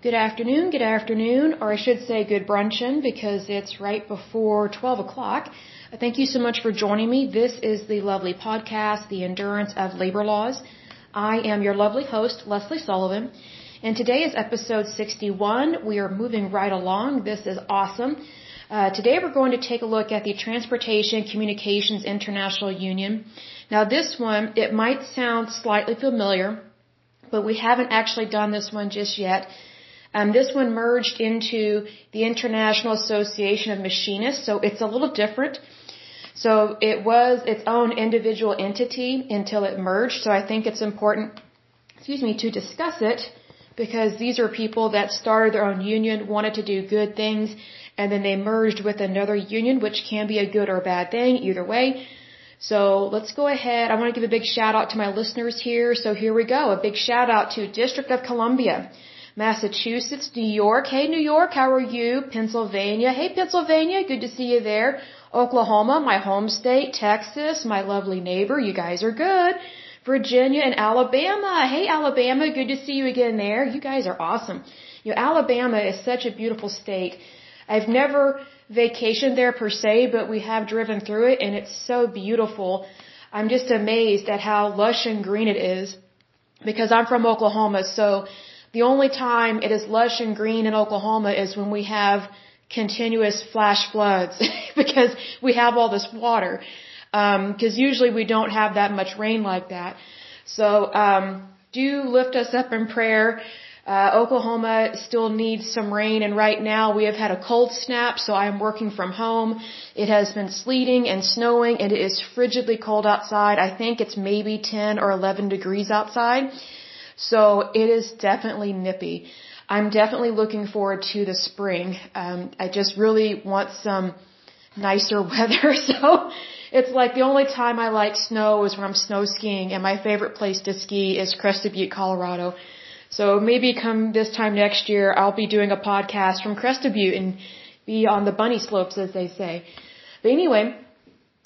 Good afternoon, good afternoon, or I should say good brunchin because it's right before 12 o'clock. Thank you so much for joining me. This is the lovely podcast, The Endurance of Labor Laws. I am your lovely host, Lesley Sullivan, and today is episode 61. We are moving right along. This is awesome. Uh, today we're going to take a look at the Transportation Communications International Union. Now this one, it might sound slightly familiar, but we haven't actually done this one just yet. Um, this one merged into the International Association of Machinists, so it's a little different. So it was its own individual entity until it merged. So I think it's important, excuse me, to discuss it because these are people that started their own union, wanted to do good things, and then they merged with another union, which can be a good or a bad thing, either way. So let's go ahead. I want to give a big shout out to my listeners here. So here we go. A big shout out to District of Columbia. Massachusetts, New York. Hey, New York, how are you? Pennsylvania. Hey, Pennsylvania, good to see you there. Oklahoma, my home state. Texas, my lovely neighbor. You guys are good. Virginia and Alabama. Hey, Alabama, good to see you again there. You guys are awesome. You know, Alabama is such a beautiful state. I've never vacationed there per se, but we have driven through it and it's so beautiful. I'm just amazed at how lush and green it is because I'm from Oklahoma, so the only time it is lush and green in Oklahoma is when we have continuous flash floods because we have all this water. Because um, usually we don't have that much rain like that. So um, do lift us up in prayer. Uh, Oklahoma still needs some rain, and right now we have had a cold snap, so I am working from home. It has been sleeting and snowing, and it is frigidly cold outside. I think it's maybe 10 or 11 degrees outside. So it is definitely nippy. I'm definitely looking forward to the spring. Um, I just really want some nicer weather. So it's like the only time I like snow is when I'm snow skiing, and my favorite place to ski is Crested Butte, Colorado. So maybe come this time next year, I'll be doing a podcast from Crested Butte and be on the bunny slopes, as they say. But anyway,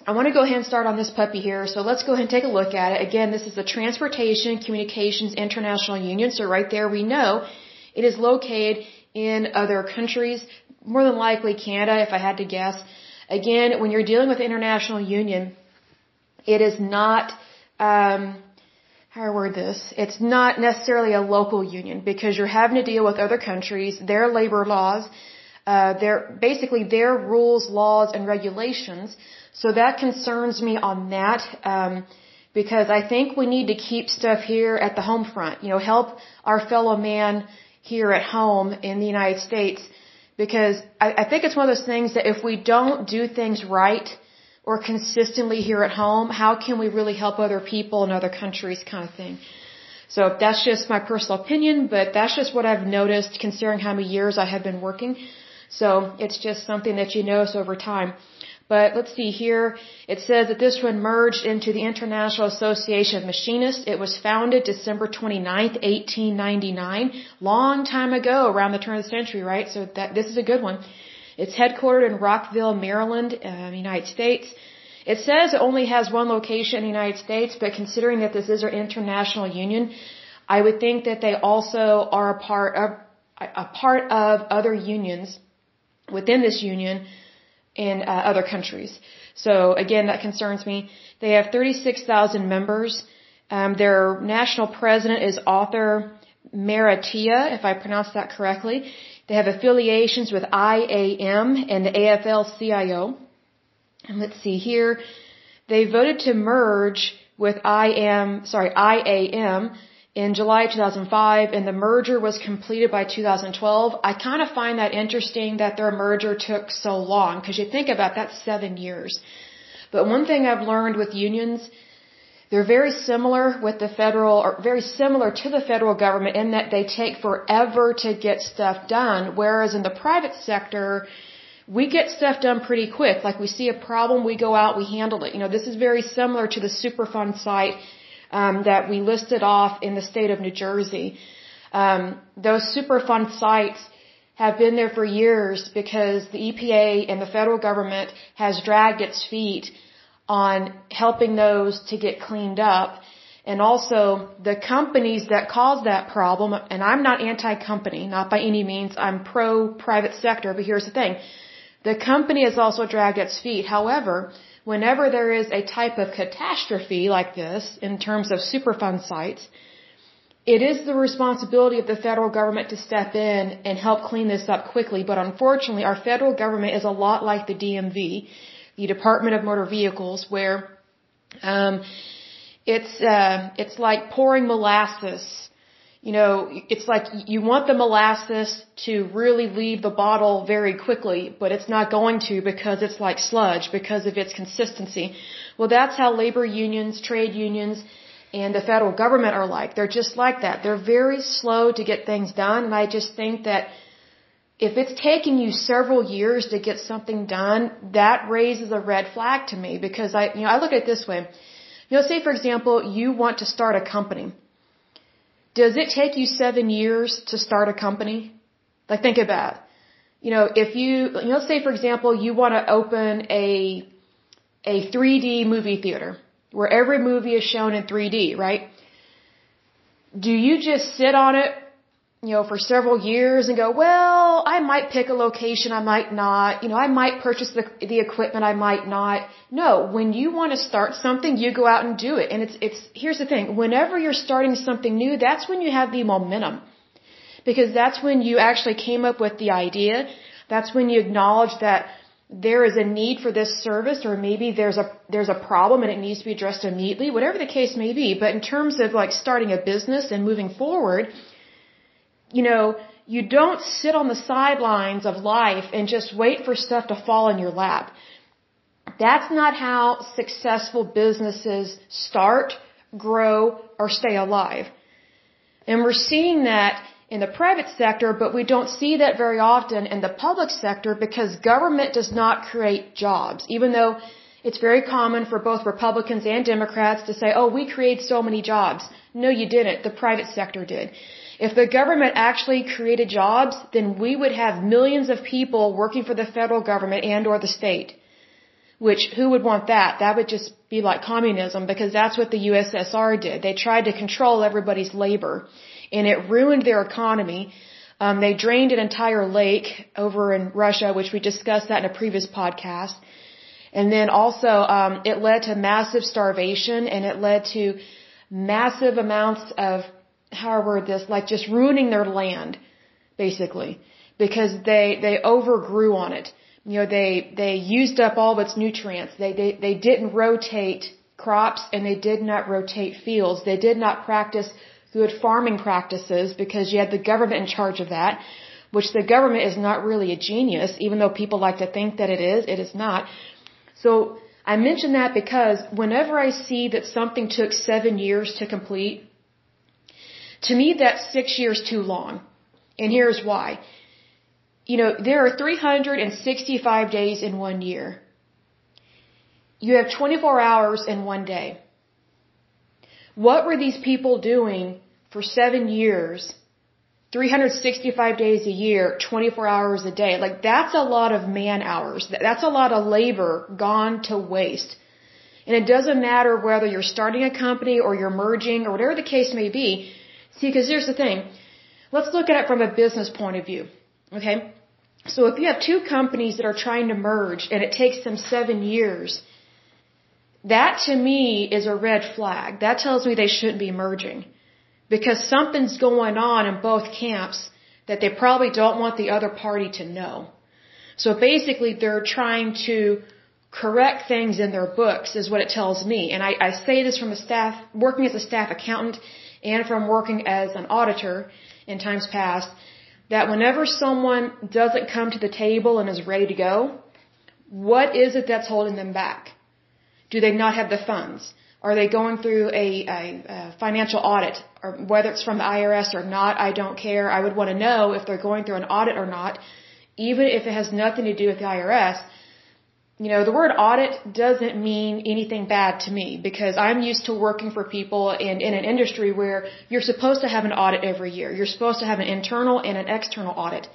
I want to go ahead and start on this puppy here. So let's go ahead and take a look at it. Again, this is the Transportation Communications International Union. So right there we know it is located in other countries, more than likely Canada, if I had to guess. Again, when you're dealing with international union, it is not, um, how I word this? It's not necessarily a local union because you're having to deal with other countries, their labor laws, uh, their, basically their rules, laws, and regulations so that concerns me on that, um, because I think we need to keep stuff here at the home front. You know, help our fellow man here at home in the United States, because I, I think it's one of those things that if we don't do things right or consistently here at home, how can we really help other people in other countries, kind of thing. So that's just my personal opinion, but that's just what I've noticed considering how many years I have been working. So it's just something that you notice over time. But let's see here. It says that this one merged into the International Association of Machinists. It was founded December 29th, 1899. Long time ago, around the turn of the century, right? So that, this is a good one. It's headquartered in Rockville, Maryland, uh, United States. It says it only has one location in the United States, but considering that this is our international union, I would think that they also are a part of, a part of other unions within this union in uh, other countries. So again, that concerns me. They have 36,000 members. Um, their national president is Arthur Maratea, if I pronounce that correctly. They have affiliations with IAM and the AFL-CIO. And let's see here. They voted to merge with IAM, sorry, IAM in July 2005 and the merger was completed by 2012. I kind of find that interesting that their merger took so long because you think about that seven years. But one thing I've learned with unions, they're very similar with the federal or very similar to the federal government in that they take forever to get stuff done. Whereas in the private sector, we get stuff done pretty quick. Like we see a problem, we go out, we handle it. You know, this is very similar to the Superfund site um, that we listed off in the state of New Jersey. Um, those Superfund sites have been there for years because the EPA and the federal government has dragged its feet on helping those to get cleaned up. And also the companies that cause that problem, and I'm not anti-company, not by any means, I'm pro-private sector, but here's the thing. The company has also dragged its feet. However, whenever there is a type of catastrophe like this, in terms of Superfund sites, it is the responsibility of the federal government to step in and help clean this up quickly. But unfortunately, our federal government is a lot like the DMV, the Department of Motor Vehicles, where um, it's uh, it's like pouring molasses. You know, it's like you want the molasses to really leave the bottle very quickly, but it's not going to because it's like sludge because of its consistency. Well, that's how labor unions, trade unions, and the federal government are like. They're just like that. They're very slow to get things done, and I just think that if it's taking you several years to get something done, that raises a red flag to me because I, you know, I look at it this way. You know, say for example, you want to start a company. Does it take you seven years to start a company? Like think about, it. you know, if you, you know, say for example, you want to open a, a 3D movie theater where every movie is shown in 3D, right? Do you just sit on it you know, for several years and go, well, I might pick a location, I might not, you know, I might purchase the, the equipment, I might not. No, when you want to start something, you go out and do it. And it's, it's, here's the thing, whenever you're starting something new, that's when you have the momentum. Because that's when you actually came up with the idea. That's when you acknowledge that there is a need for this service or maybe there's a, there's a problem and it needs to be addressed immediately, whatever the case may be. But in terms of like starting a business and moving forward, you know, you don't sit on the sidelines of life and just wait for stuff to fall in your lap. That's not how successful businesses start, grow, or stay alive. And we're seeing that in the private sector, but we don't see that very often in the public sector because government does not create jobs, even though it's very common for both Republicans and Democrats to say, oh, we create so many jobs. No, you didn't. The private sector did. If the government actually created jobs, then we would have millions of people working for the federal government and or the state. Which, who would want that? That would just be like communism because that's what the USSR did. They tried to control everybody's labor and it ruined their economy. Um, they drained an entire lake over in Russia, which we discussed that in a previous podcast. And then also, um, it led to massive starvation and it led to massive amounts of how I word this, like just ruining their land, basically, because they, they overgrew on it. You know, they, they used up all of its nutrients. They, they, they didn't rotate crops and they did not rotate fields. They did not practice good farming practices because you had the government in charge of that, which the government is not really a genius, even though people like to think that it is, it is not. So, I mention that because whenever I see that something took seven years to complete, to me, that's six years too long. And here's why. You know, there are 365 days in one year. You have 24 hours in one day. What were these people doing for seven years, 365 days a year, 24 hours a day? Like, that's a lot of man hours. That's a lot of labor gone to waste. And it doesn't matter whether you're starting a company or you're merging or whatever the case may be, See, because here's the thing. Let's look at it from a business point of view. Okay? So if you have two companies that are trying to merge and it takes them seven years, that to me is a red flag. That tells me they shouldn't be merging. Because something's going on in both camps that they probably don't want the other party to know. So basically they're trying to correct things in their books is what it tells me. And I, I say this from a staff, working as a staff accountant and from working as an auditor in times past that whenever someone doesn't come to the table and is ready to go, what is it that's holding them back? Do they not have the funds? Are they going through a, a, a financial audit? Or whether it's from the IRS or not, I don't care. I would want to know if they're going through an audit or not, even if it has nothing to do with the IRS you know, the word audit doesn't mean anything bad to me because I'm used to working for people in, in an industry where you're supposed to have an audit every year. You're supposed to have an internal and an external audit.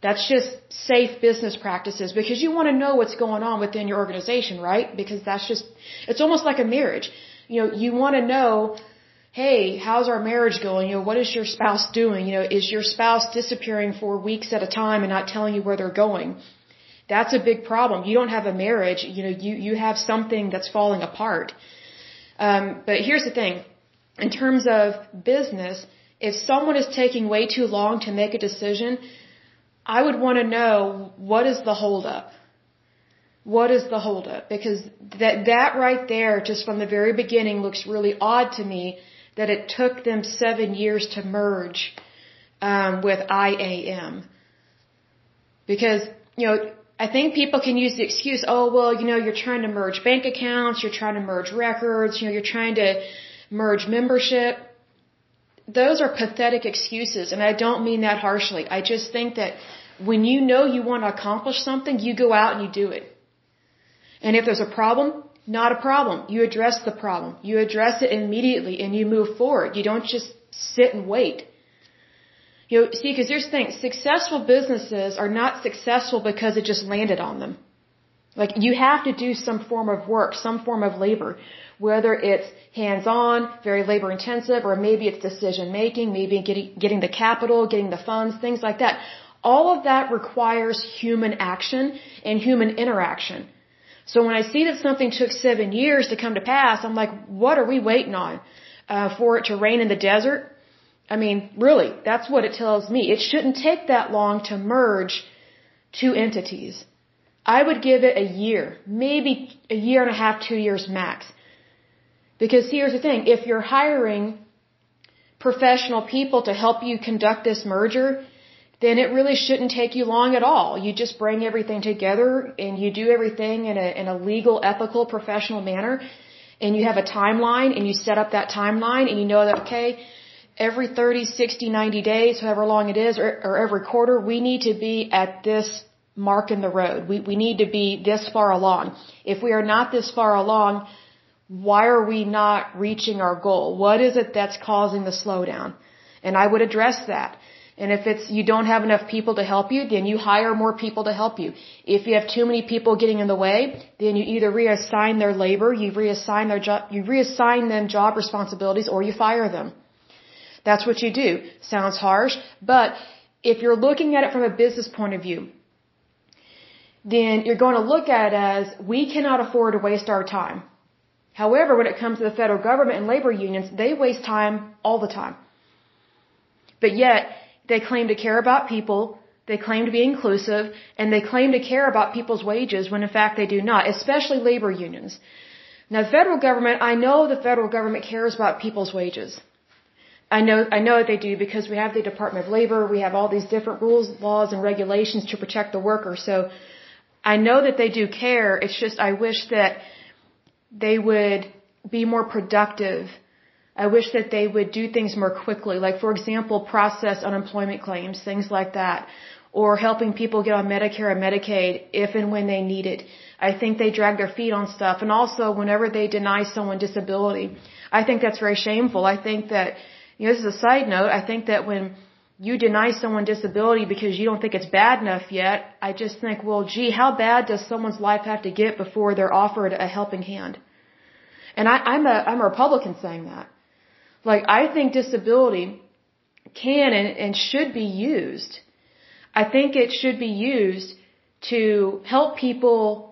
That's just safe business practices because you want to know what's going on within your organization, right? Because that's just, it's almost like a marriage. You know, you want to know, hey, how's our marriage going? You know, what is your spouse doing? You know, is your spouse disappearing for weeks at a time and not telling you where they're going? That's a big problem. You don't have a marriage. You know, you, you have something that's falling apart. Um, but here's the thing. In terms of business, if someone is taking way too long to make a decision, I would want to know what is the holdup? What is the holdup? Because that, that right there, just from the very beginning, looks really odd to me that it took them seven years to merge um, with IAM. Because, you know, I think people can use the excuse, oh, well, you know, you're trying to merge bank accounts, you're trying to merge records, you know, you're trying to merge membership. Those are pathetic excuses, and I don't mean that harshly. I just think that when you know you want to accomplish something, you go out and you do it. And if there's a problem, not a problem. You address the problem. You address it immediately and you move forward. You don't just sit and wait. You know, see, because here's the thing, successful businesses are not successful because it just landed on them. Like, you have to do some form of work, some form of labor, whether it's hands-on, very labor-intensive, or maybe it's decision-making, maybe getting, getting the capital, getting the funds, things like that. All of that requires human action and human interaction. So when I see that something took seven years to come to pass, I'm like, what are we waiting on? Uh, for it to rain in the desert? I mean, really, that's what it tells me. It shouldn't take that long to merge two entities. I would give it a year, maybe a year and a half, two years max. Because here's the thing, if you're hiring professional people to help you conduct this merger, then it really shouldn't take you long at all. You just bring everything together and you do everything in a, in a legal, ethical, professional manner. And you have a timeline and you set up that timeline and you know that, okay, every 30, 60, 90 days, however long it is, or, or every quarter, we need to be at this mark in the road. We, we need to be this far along. If we are not this far along, why are we not reaching our goal? What is it that's causing the slowdown? And I would address that. And if it's you don't have enough people to help you, then you hire more people to help you. If you have too many people getting in the way, then you either reassign their labor, you reassign their job, you reassign them job responsibilities, or you fire them. That's what you do. Sounds harsh, but if you're looking at it from a business point of view, then you're going to look at it as we cannot afford to waste our time. However, when it comes to the federal government and labor unions, they waste time all the time. But yet, they claim to care about people, they claim to be inclusive, and they claim to care about people's wages when in fact they do not, especially labor unions. Now, the federal government, I know the federal government cares about people's wages. I know, I know what they do because we have the Department of Labor, we have all these different rules, laws, and regulations to protect the worker. So, I know that they do care. It's just I wish that they would be more productive I wish that they would do things more quickly, like for example, process unemployment claims, things like that, or helping people get on Medicare and Medicaid if and when they need it. I think they drag their feet on stuff, and also whenever they deny someone disability, I think that's very shameful. I think that, you know, this is a side note. I think that when you deny someone disability because you don't think it's bad enough yet, I just think, well, gee, how bad does someone's life have to get before they're offered a helping hand? And I, I'm a I'm a Republican saying that. Like, I think disability can and, and should be used. I think it should be used to help people,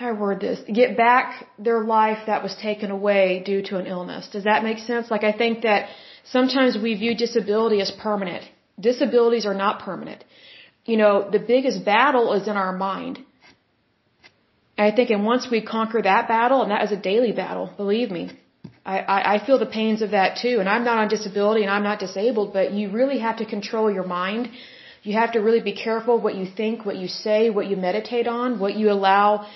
how word this, get back their life that was taken away due to an illness. Does that make sense? Like, I think that sometimes we view disability as permanent. Disabilities are not permanent. You know, the biggest battle is in our mind. I think, and once we conquer that battle, and that is a daily battle, believe me, I, I, I feel the pains of that too. And I'm not on disability and I'm not disabled, but you really have to control your mind. You have to really be careful what you think, what you say, what you meditate on, what you allow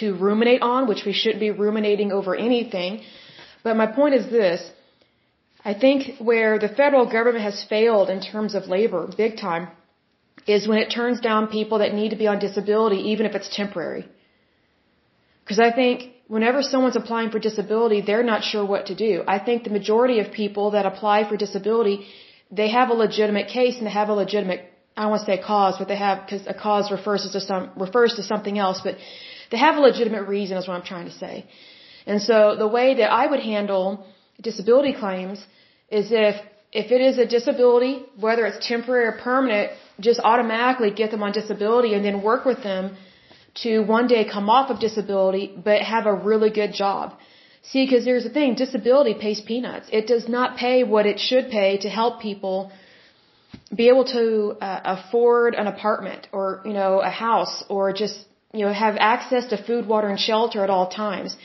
to ruminate on, which we shouldn't be ruminating over anything. But my point is this. I think where the federal government has failed in terms of labor, big time, is when it turns down people that need to be on disability, even if it's temporary. Because I think whenever someone's applying for disability, they're not sure what to do. I think the majority of people that apply for disability, they have a legitimate case and they have a legitimate, I don't want to say cause, but they have, because a cause refers to some, refers to something else, but they have a legitimate reason is what I'm trying to say. And so the way that I would handle disability claims is if if it is a disability, whether it's temporary or permanent, just automatically get them on disability and then work with them to one day come off of disability but have a really good job. See, because there's a thing, disability pays peanuts. It does not pay what it should pay to help people be able to uh, afford an apartment or, you know, a house or just, you know, have access to food, water, and shelter at all times.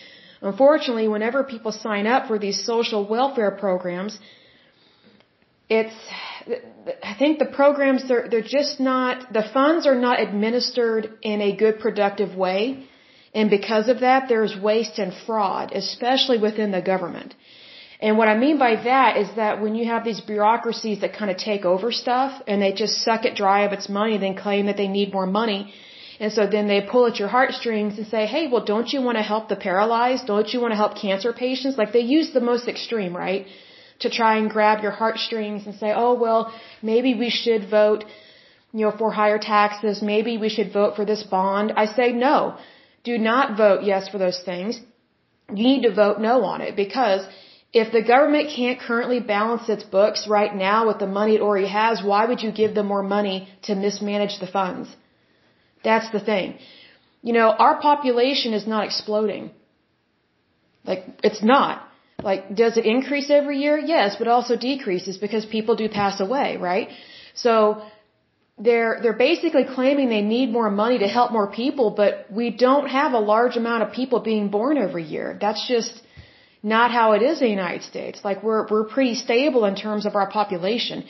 Unfortunately, whenever people sign up for these social welfare programs, it's I think the programs they're they're just not the funds are not administered in a good productive way and because of that there's waste and fraud especially within the government. And what I mean by that is that when you have these bureaucracies that kind of take over stuff and they just suck it dry of its money then claim that they need more money and so then they pull at your heartstrings and say, "Hey, well don't you want to help the paralyzed? Don't you want to help cancer patients?" Like they use the most extreme, right? to try and grab your heartstrings and say, oh, well, maybe we should vote, you know, for higher taxes. Maybe we should vote for this bond. I say no. Do not vote yes for those things. You need to vote no on it because if the government can't currently balance its books right now with the money it already has, why would you give them more money to mismanage the funds? That's the thing. You know, our population is not exploding. Like, it's not. Like, does it increase every year? Yes, but also decreases because people do pass away, right? So, they're, they're basically claiming they need more money to help more people, but we don't have a large amount of people being born every year. That's just not how it is in the United States. Like, we're, we're pretty stable in terms of our population.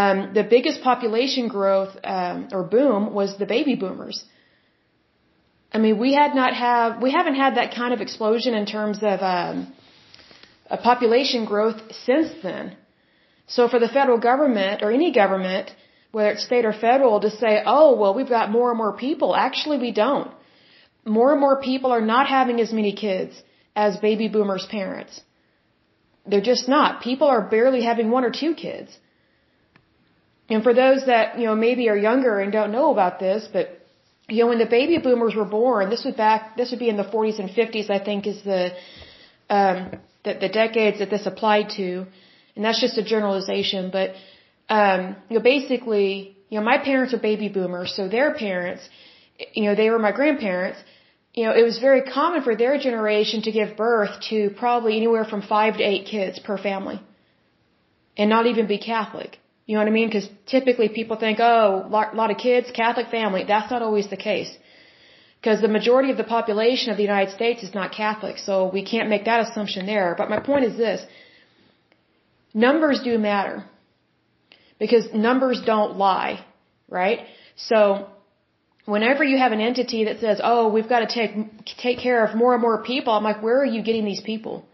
Um, the biggest population growth, um, or boom was the baby boomers. I mean, we had not have, we haven't had that kind of explosion in terms of, um, a population growth since then. So for the federal government or any government, whether it's state or federal, to say, oh, well, we've got more and more people, actually we don't. More and more people are not having as many kids as baby boomers' parents. They're just not. People are barely having one or two kids. And for those that, you know, maybe are younger and don't know about this, but, you know, when the baby boomers were born, this was back, this would be in the 40s and 50s, I think is the, um, the, the decades that this applied to, and that's just a generalization, but um, you know, basically, you know, my parents are baby boomers, so their parents, you know, they were my grandparents. You know, it was very common for their generation to give birth to probably anywhere from five to eight kids per family, and not even be Catholic. You know what I mean? Because typically people think, oh, a lot of kids, Catholic family. That's not always the case. Because the majority of the population of the United States is not Catholic, so we can't make that assumption there. But my point is this. Numbers do matter. Because numbers don't lie, right? So, whenever you have an entity that says, oh, we've got to take, take care of more and more people, I'm like, where are you getting these people?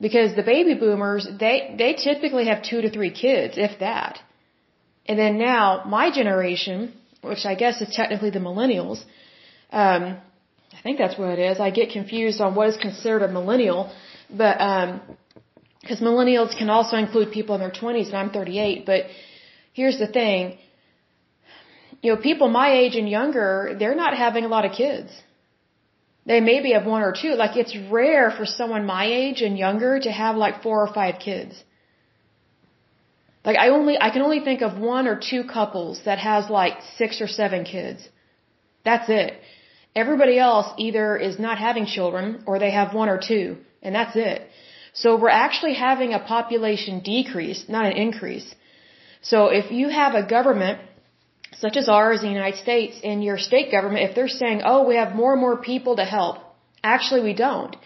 Because the baby boomers, they, they typically have two to three kids, if that. And then now, my generation, which I guess is technically the millennials. Um, I think that's what it is. I get confused on what is considered a millennial, but um, because millennials can also include people in their 20s, and I'm 38. But here's the thing: you know, people my age and younger, they're not having a lot of kids. They maybe have one or two. Like it's rare for someone my age and younger to have like four or five kids. Like I only I can only think of one or two couples that has like six or seven kids. That's it. Everybody else either is not having children or they have one or two, and that's it. So we're actually having a population decrease, not an increase. So if you have a government such as ours in the United States and your state government, if they're saying, oh, we have more and more people to help, actually we don't.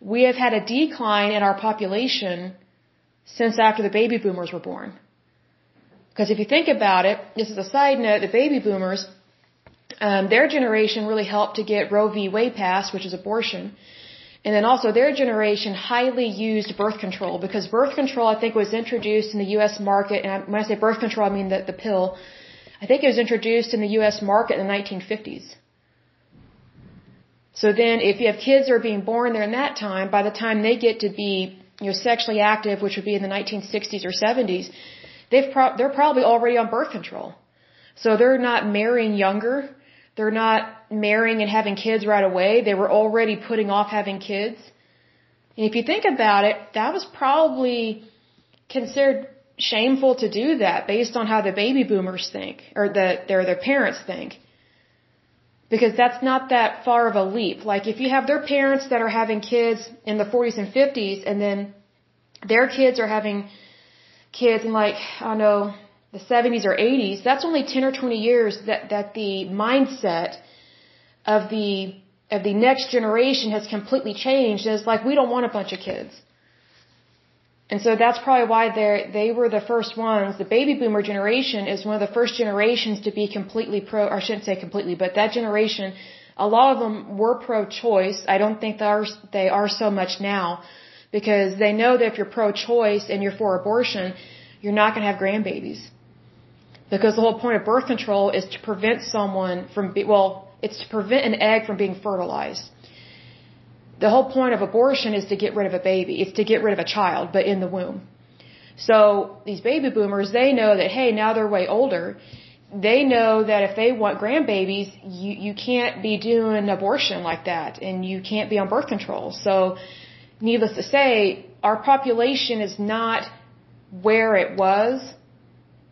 We have had a decline in our population since after the baby boomers were born. Because if you think about it, this is a side note, the baby boomers, um, their generation really helped to get Roe v. Wade passed, which is abortion. And then also their generation highly used birth control because birth control, I think, was introduced in the U.S. market. And when I say birth control, I mean the, the pill. I think it was introduced in the U.S. market in the 1950s. So then if you have kids that are being born there in that time, by the time they get to be you know, sexually active, which would be in the 1960s or 70s, they've pro- they're probably already on birth control. So they're not marrying younger. They're not marrying and having kids right away. They were already putting off having kids. And if you think about it, that was probably considered shameful to do that based on how the baby boomers think or the their their parents think. Because that's not that far of a leap. Like if you have their parents that are having kids in the 40s and 50s and then their kids are having kids in like, I don't know, the 70s or 80s, that's only 10 or 20 years that, that the mindset of the, of the next generation has completely changed. And it's like, we don't want a bunch of kids. And so that's probably why they they were the first ones. The baby boomer generation is one of the first generations to be completely pro. Or I shouldn't say completely, but that generation, a lot of them were pro-choice. I don't think they are they are so much now, because they know that if you're pro-choice and you're for abortion, you're not going to have grandbabies. Because the whole point of birth control is to prevent someone from be, well, it's to prevent an egg from being fertilized the whole point of abortion is to get rid of a baby. It's to get rid of a child, but in the womb. So these baby boomers, they know that, hey, now they're way older. They know that if they want grandbabies, you, you can't be doing abortion like that and you can't be on birth control. So needless to say, our population is not where it was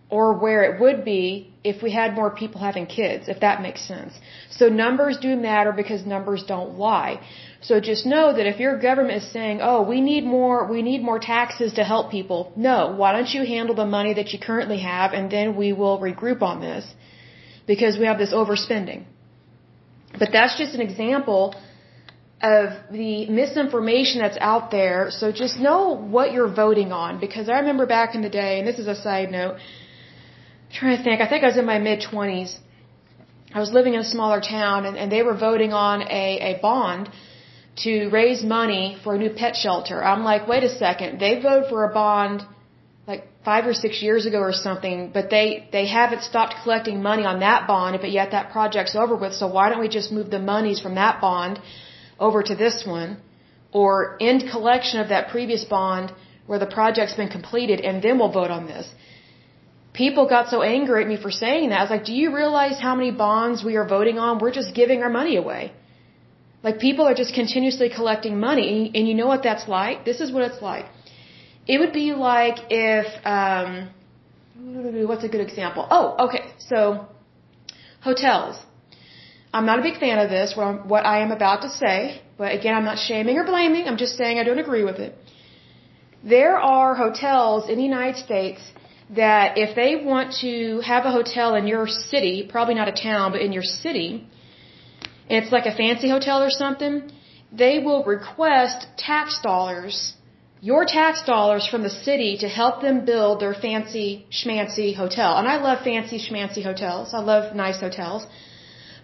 or where it would be if we had more people having kids, if that makes sense. So numbers do matter because numbers don't lie. So just know that if your government is saying, "Oh, we need more, we need more taxes to help people," no. Why don't you handle the money that you currently have, and then we will regroup on this, because we have this overspending. But that's just an example of the misinformation that's out there. So just know what you're voting on, because I remember back in the day, and this is a side note. I'm trying to think, I think I was in my mid twenties. I was living in a smaller town, and, and they were voting on a, a bond to raise money for a new pet shelter. I'm like, wait a second, they voted for a bond like five or six years ago or something, but they, they haven't stopped collecting money on that bond, but yet that project's over with, so why don't we just move the monies from that bond over to this one, or end collection of that previous bond where the project's been completed, and then we'll vote on this. People got so angry at me for saying that. I was like, do you realize how many bonds we are voting on? We're just giving our money away. Like people are just continuously collecting money, and, you know what that's like? This is what it's like. It would be like if, um, what's a good example? Oh, okay. So, hotels. I'm not a big fan of this, what I am about to say, but again, I'm not shaming or blaming. I'm just saying I don't agree with it. There are hotels in the United States that if they want to have a hotel in your city, probably not a town, but in your city, it's like a fancy hotel or something, they will request tax dollars, your tax dollars from the city to help them build their fancy schmancy hotel. And I love fancy schmancy hotels. I love nice hotels.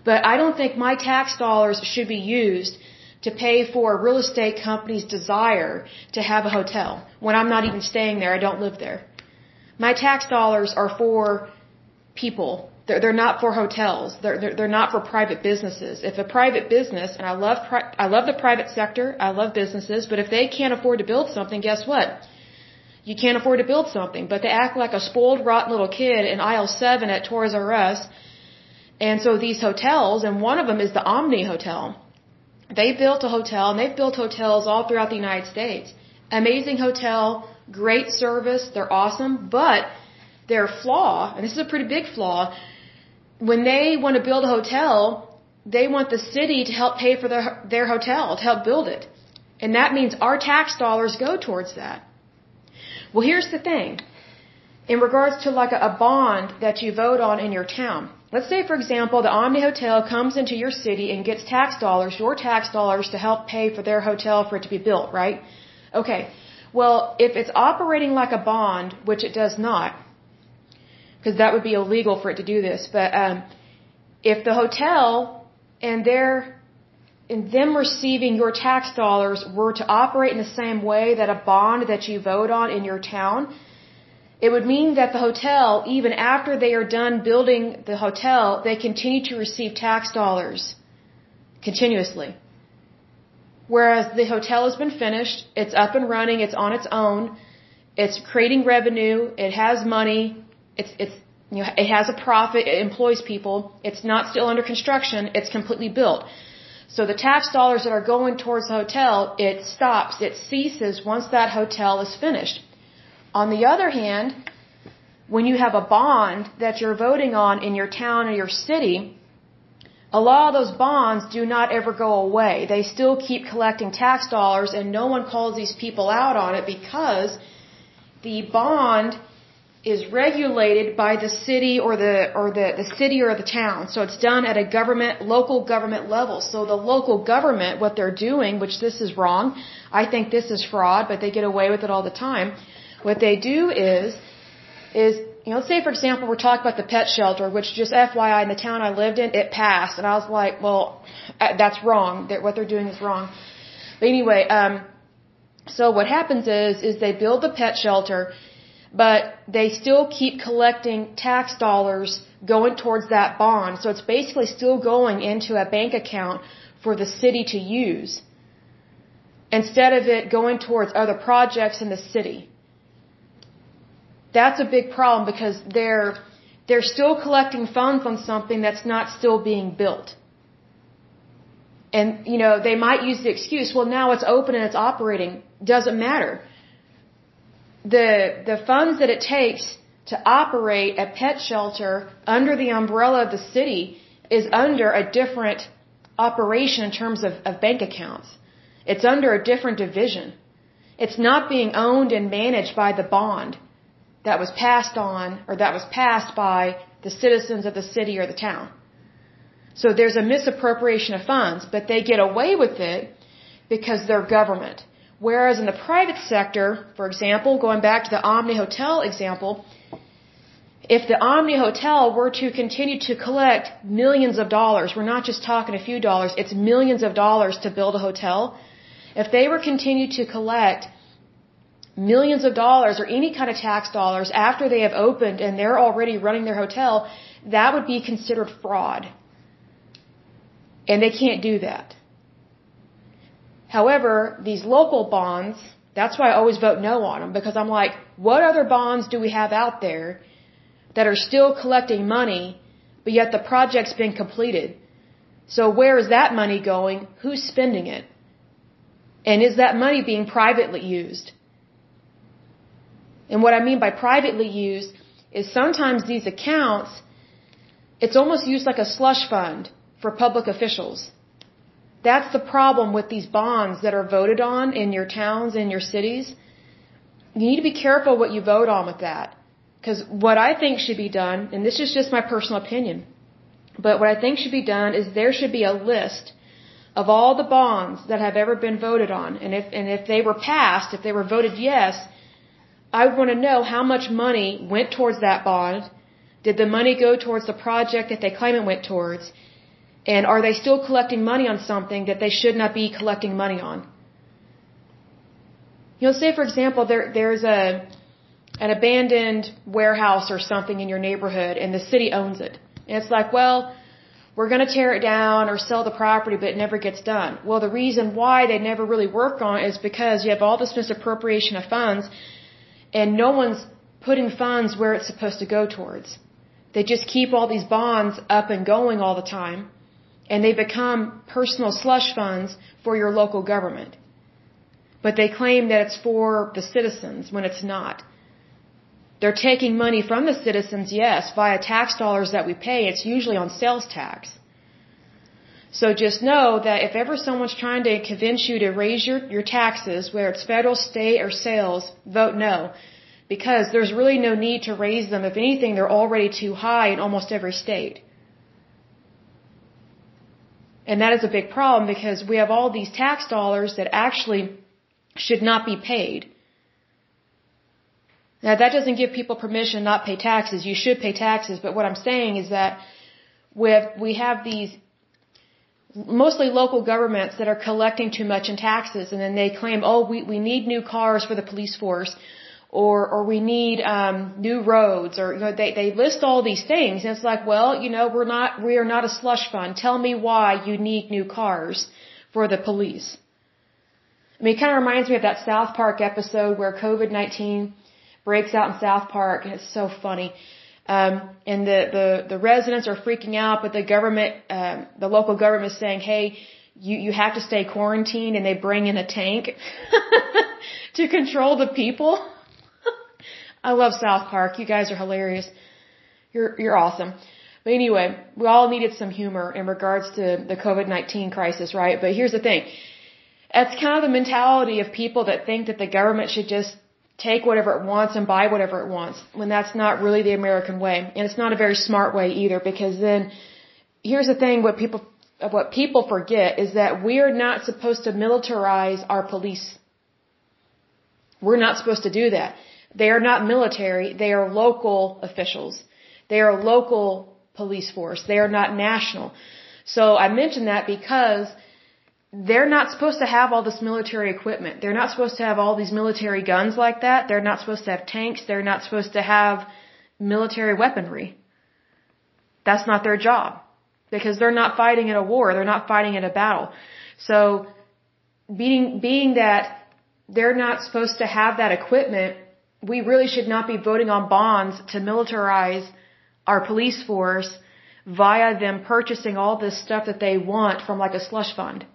But I don't think my tax dollars should be used to pay for a real estate company's desire to have a hotel when I'm not even staying there. I don't live there. My tax dollars are for people they're, they're not for hotels. They're, they're, they're not for private businesses. If a private business, and I love, pri- I love the private sector, I love businesses, but if they can't afford to build something, guess what? You can't afford to build something, but they act like a spoiled, rotten little kid in aisle seven at Toys R Us. And so these hotels, and one of them is the Omni Hotel. They built a hotel, and they've built hotels all throughout the United States. Amazing hotel, great service, they're awesome, but their flaw, and this is a pretty big flaw, when they want to build a hotel, they want the city to help pay for their, their hotel, to help build it. And that means our tax dollars go towards that. Well, here's the thing. In regards to like a, a bond that you vote on in your town, let's say, for example, the Omni Hotel comes into your city and gets tax dollars, your tax dollars, to help pay for their hotel for it to be built, right? Okay. Well, if it's operating like a bond, which it does not, because that would be illegal for it to do this. But um, if the hotel and their and them receiving your tax dollars were to operate in the same way that a bond that you vote on in your town, it would mean that the hotel, even after they are done building the hotel, they continue to receive tax dollars continuously. Whereas the hotel has been finished, it's up and running, it's on its own, it's creating revenue, it has money, it's it's You know, it has a profit, it employs people, it's not still under construction, it's completely built. So the tax dollars that are going towards the hotel, it stops, it ceases once that hotel is finished. On the other hand, when you have a bond that you're voting on in your town or your city, a lot of those bonds do not ever go away. They still keep collecting tax dollars and no one calls these people out on it because the bond is regulated by the city or the or the, the city or the town. So it's done at a government local government level. So the local government, what they're doing, which this is wrong, I think this is fraud, but they get away with it all the time. What they do is is you know, let's say for example we're talking about the pet shelter, which just FYI in the town I lived in, it passed, and I was like, well, uh, that's wrong. That what they're doing is wrong. But anyway, um, so what happens is is they build the pet shelter but they still keep collecting tax dollars going towards that bond. So it's basically still going into a bank account for the city to use instead of it going towards other projects in the city. That's a big problem because they're they're still collecting funds on something that's not still being built. And you know, they might use the excuse, well now it's open and it's operating. Doesn't matter the the funds that it takes to operate a pet shelter under the umbrella of the city is under a different operation in terms of, of bank accounts. It's under a different division. It's not being owned and managed by the bond that was passed on or that was passed by the citizens of the city or the town. So there's a misappropriation of funds, but they get away with it because they're government. Whereas in the private sector, for example, going back to the Omni Hotel example, if the Omni Hotel were to continue to collect millions of dollars, we're not just talking a few dollars, it's millions of dollars to build a hotel. If they were continue to collect millions of dollars or any kind of tax dollars after they have opened and they're already running their hotel, that would be considered fraud. And they can't do that. However, these local bonds, that's why I always vote no on them because I'm like, what other bonds do we have out there that are still collecting money, but yet the project's been completed? So where is that money going? Who's spending it? And is that money being privately used? And what I mean by privately used is sometimes these accounts, it's almost used like a slush fund for public officials. That's the problem with these bonds that are voted on in your towns and your cities. You need to be careful what you vote on with that. Because what I think should be done, and this is just my personal opinion, but what I think should be done is there should be a list of all the bonds that have ever been voted on. And if, and if they were passed, if they were voted yes, I want to know how much money went towards that bond. Did the money go towards the project that they claim it went towards? And are they still collecting money on something that they should not be collecting money on? You know, say, for example, there there's a an abandoned warehouse or something in your neighborhood, and the city owns it. And it's like, well, we're going to tear it down or sell the property, but it never gets done. Well, the reason why they never really work on it is because you have all this misappropriation of funds, and no one's putting funds where it's supposed to go towards. They just keep all these bonds up and going all the time and they become personal slush funds for your local government. But they claim that it's for the citizens when it's not. They're taking money from the citizens, yes, via tax dollars that we pay. It's usually on sales tax. So just know that if ever someone's trying to convince you to raise your, your taxes, whether it's federal, state, or sales, vote no. Because there's really no need to raise them. If anything, they're already too high in almost every state. And that is a big problem because we have all these tax dollars that actually should not be paid. Now that doesn't give people permission not pay taxes. You should pay taxes, but what I'm saying is that we have, we have these mostly local governments that are collecting too much in taxes and then they claim, oh, we, we need new cars for the police force or or we need um, new roads, or you know, they they list all these things, and it's like, well, you know, we're not we are not a slush fund. Tell me why you need new cars for the police. I mean, it kind of reminds me of that South Park episode where COVID nineteen breaks out in South Park, and it's so funny. Um, and the, the, the residents are freaking out, but the government, um, the local government is saying, hey, you, you have to stay quarantined and they bring in a tank to control the people. I love South Park. You guys are hilarious. You're, you're awesome. But anyway, we all needed some humor in regards to the COVID-19 crisis, right? But here's the thing. That's kind of the mentality of people that think that the government should just take whatever it wants and buy whatever it wants when that's not really the American way. And it's not a very smart way either because then here's the thing what people what people forget is that we are not supposed to militarize our police. We're not supposed to do that. They are not military, they are local officials. They are local police force. They are not national. So I mention that because they're not supposed to have all this military equipment. They're not supposed to have all these military guns like that. They're not supposed to have tanks. They're not supposed to have military weaponry. That's not their job. Because they're not fighting in a war. They're not fighting in a battle. So, being, being that they're not supposed to have that equipment, we really should not be voting on bonds to militarize our police force via them purchasing all this stuff that they want from like a slush fund.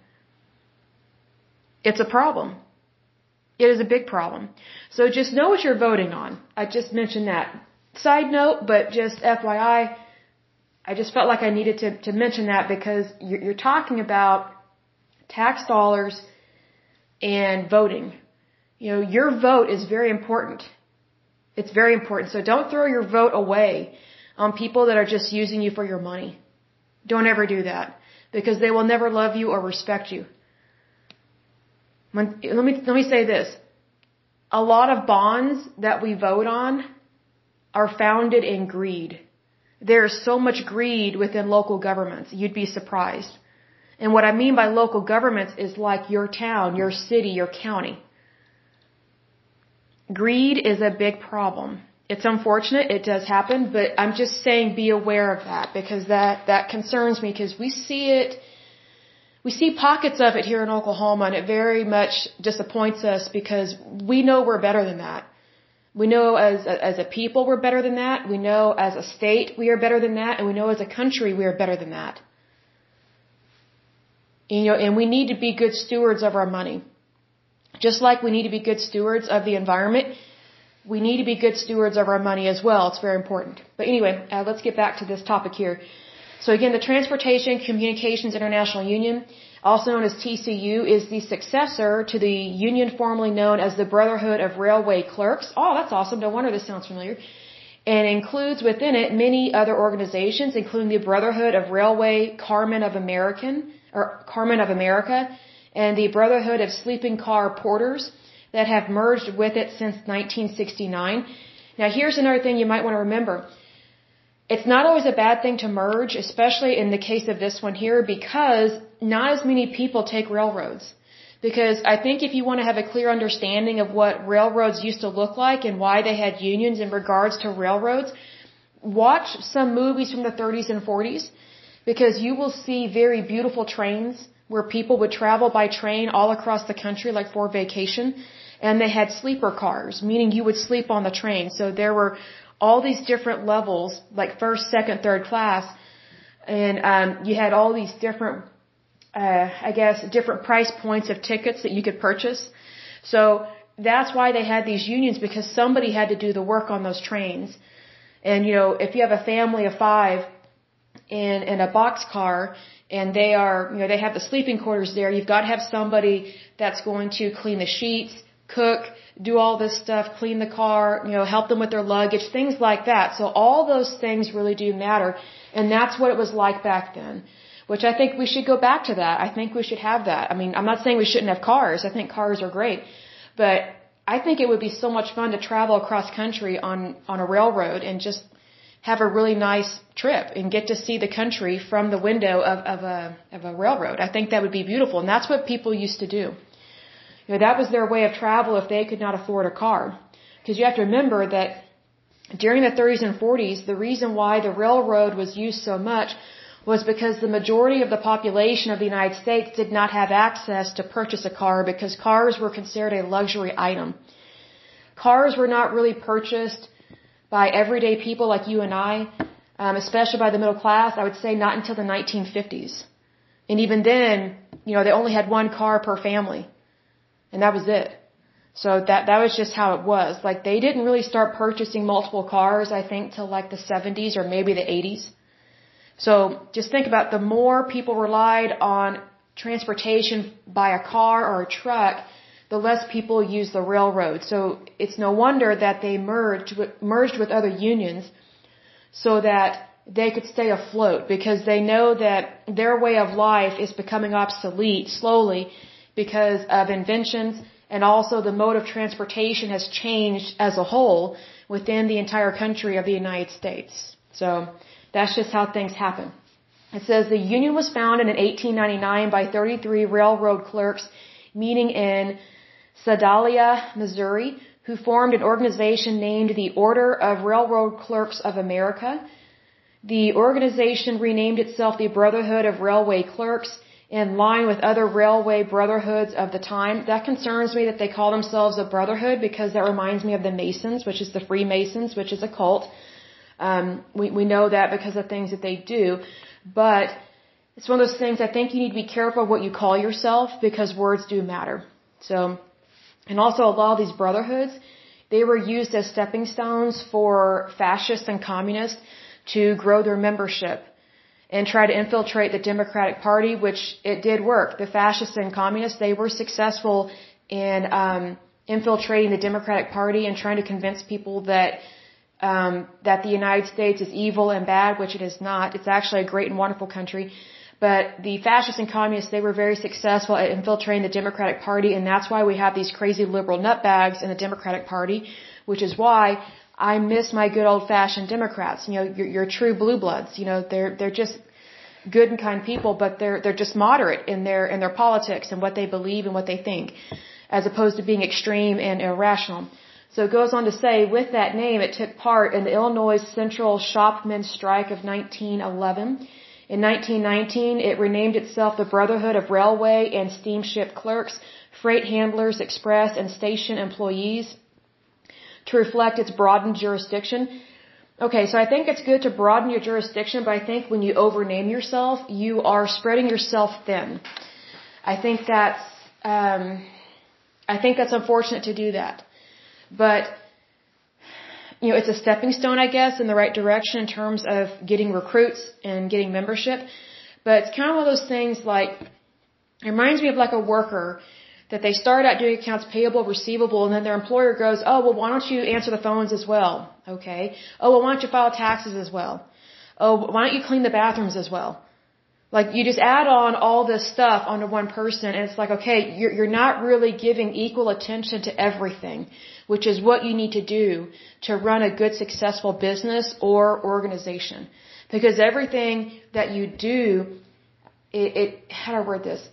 It's a problem. It is a big problem. So just know what you're voting on. I just mentioned that. Side note, but just FYI, I just felt like I needed to, to mention that because you're, you're talking about tax dollars and voting. You know, your vote is very important. It's very important. So don't throw your vote away on people that are just using you for your money. Don't ever do that because they will never love you or respect you. When, let me let me say this. A lot of bonds that we vote on are founded in greed. There is so much greed within local governments. You'd be surprised. And what I mean by local governments is like your town, your city, your county. Greed is a big problem. It's unfortunate, it does happen, but I'm just saying be aware of that because that, that concerns me because we see it we see pockets of it here in Oklahoma and it very much disappoints us because we know we're better than that. We know as a, as a people we're better than that. We know as a state we are better than that, and we know as a country we are better than that. You know, and we need to be good stewards of our money. Just like we need to be good stewards of the environment, we need to be good stewards of our money as well. It's very important. But anyway, uh, let's get back to this topic here. So again, the Transportation Communications International Union, also known as TCU, is the successor to the union formerly known as the Brotherhood of Railway Clerks. Oh, that's awesome. No wonder this sounds familiar. And includes within it many other organizations, including the Brotherhood of Railway Carmen of American, or Carmen of America, and the Brotherhood of Sleeping Car Porters that have merged with it since 1969. Now here's another thing you might want to remember it's not always a bad thing to merge, especially in the case of this one here, because not as many people take railroads. Because I think if you want to have a clear understanding of what railroads used to look like and why they had unions in regards to railroads, watch some movies from the 30s and 40s, because you will see very beautiful trains where people would travel by train all across the country like for vacation and they had sleeper cars, meaning you would sleep on the train. So there were all these different levels, like first, second, third class, and um, you had all these different, uh, I guess, different price points of tickets that you could purchase. So that's why they had these unions because somebody had to do the work on those trains. And you know, if you have a family of five in in a box car and they are, you know, they have the sleeping quarters there, you've got to have somebody that's going to clean the sheets, cook, do all this stuff, clean the car, you know, help them with their luggage, things like that. So all those things really do matter. And that's what it was like back then. Which I think we should go back to that. I think we should have that. I mean, I'm not saying we shouldn't have cars. I think cars are great. But I think it would be so much fun to travel across country on, on a railroad and just have a really nice trip and get to see the country from the window of, of a, of a railroad. I think that would be beautiful. And that's what people used to do. You know, that was their way of travel if they could not afford a car. Because you have to remember that during the 30s and 40s, the reason why the railroad was used so much was because the majority of the population of the United States did not have access to purchase a car because cars were considered a luxury item. Cars were not really purchased by everyday people like you and I, um, especially by the middle class, I would say not until the 1950s. And even then, you know, they only had one car per family. And that was it. So that, that was just how it was. Like they didn't really start purchasing multiple cars, I think, till like the 70s or maybe the 80s. So just think about the more people relied on transportation by a car or a truck, the less people use the railroad. So it's no wonder that they merged with, merged with other unions so that they could stay afloat because they know that their way of life is becoming obsolete slowly because of inventions and also the mode of transportation has changed as a whole within the entire country of the United States. So that's just how things happen. It says the union was founded in 1899 by 33 railroad clerks meeting in Sedalia, Missouri, who formed an organization named the Order of Railroad Clerks of America. The organization renamed itself the Brotherhood of Railway Clerks in line with other railway brotherhoods of the time. That concerns me that they call themselves a brotherhood because that reminds me of the Masons, which is the Freemasons, which is a cult. Um, we, we know that because of things that they do. But it's one of those things I think you need to be careful of what you call yourself because words do matter. So, and also a lot of these brotherhoods, they were used as stepping stones for fascists and communists to grow their membership and try to infiltrate the Democratic Party, which it did work. The fascists and communists, they were successful in um, infiltrating the Democratic Party and trying to convince people that um, that the United States is evil and bad, which it is not. It's actually a great and wonderful country. But the fascists and communists, they were very successful at infiltrating the Democratic Party, and that's why we have these crazy liberal nutbags in the Democratic Party, which is why I miss my good old fashioned Democrats. You know, your, your true blue bloods. You know, they're they're just good and kind people, but they're they're just moderate in their in their politics and what they believe and what they think, as opposed to being extreme and irrational. So it goes on to say, with that name, it took part in the Illinois Central Shopmen's Strike of 1911. In 1919, it renamed itself the Brotherhood of Railway and Steamship Clerks, Freight Handlers, Express, and Station Employees to reflect its broadened jurisdiction. Okay, so I think it's good to broaden your jurisdiction, but I think when you overname yourself, you are spreading yourself thin. I think that's, um, I think that's unfortunate to do that. But, you know, it's a stepping stone, I guess, in the right direction in terms of getting recruits and getting membership. But it's kind of one of those things like, it reminds me of like a worker that they start out doing accounts payable, receivable, and then their employer goes, oh, well, why don't you answer the phones as well? Okay. Oh, well, why don't you file taxes as well? Oh, why don't you clean the bathrooms as well? Like you just add on all this stuff onto one person and it's like, okay, you're, you're not really giving equal attention to everything, which is what you need to do to run a good successful business or organization. Because everything that you do, it, it how do I word this?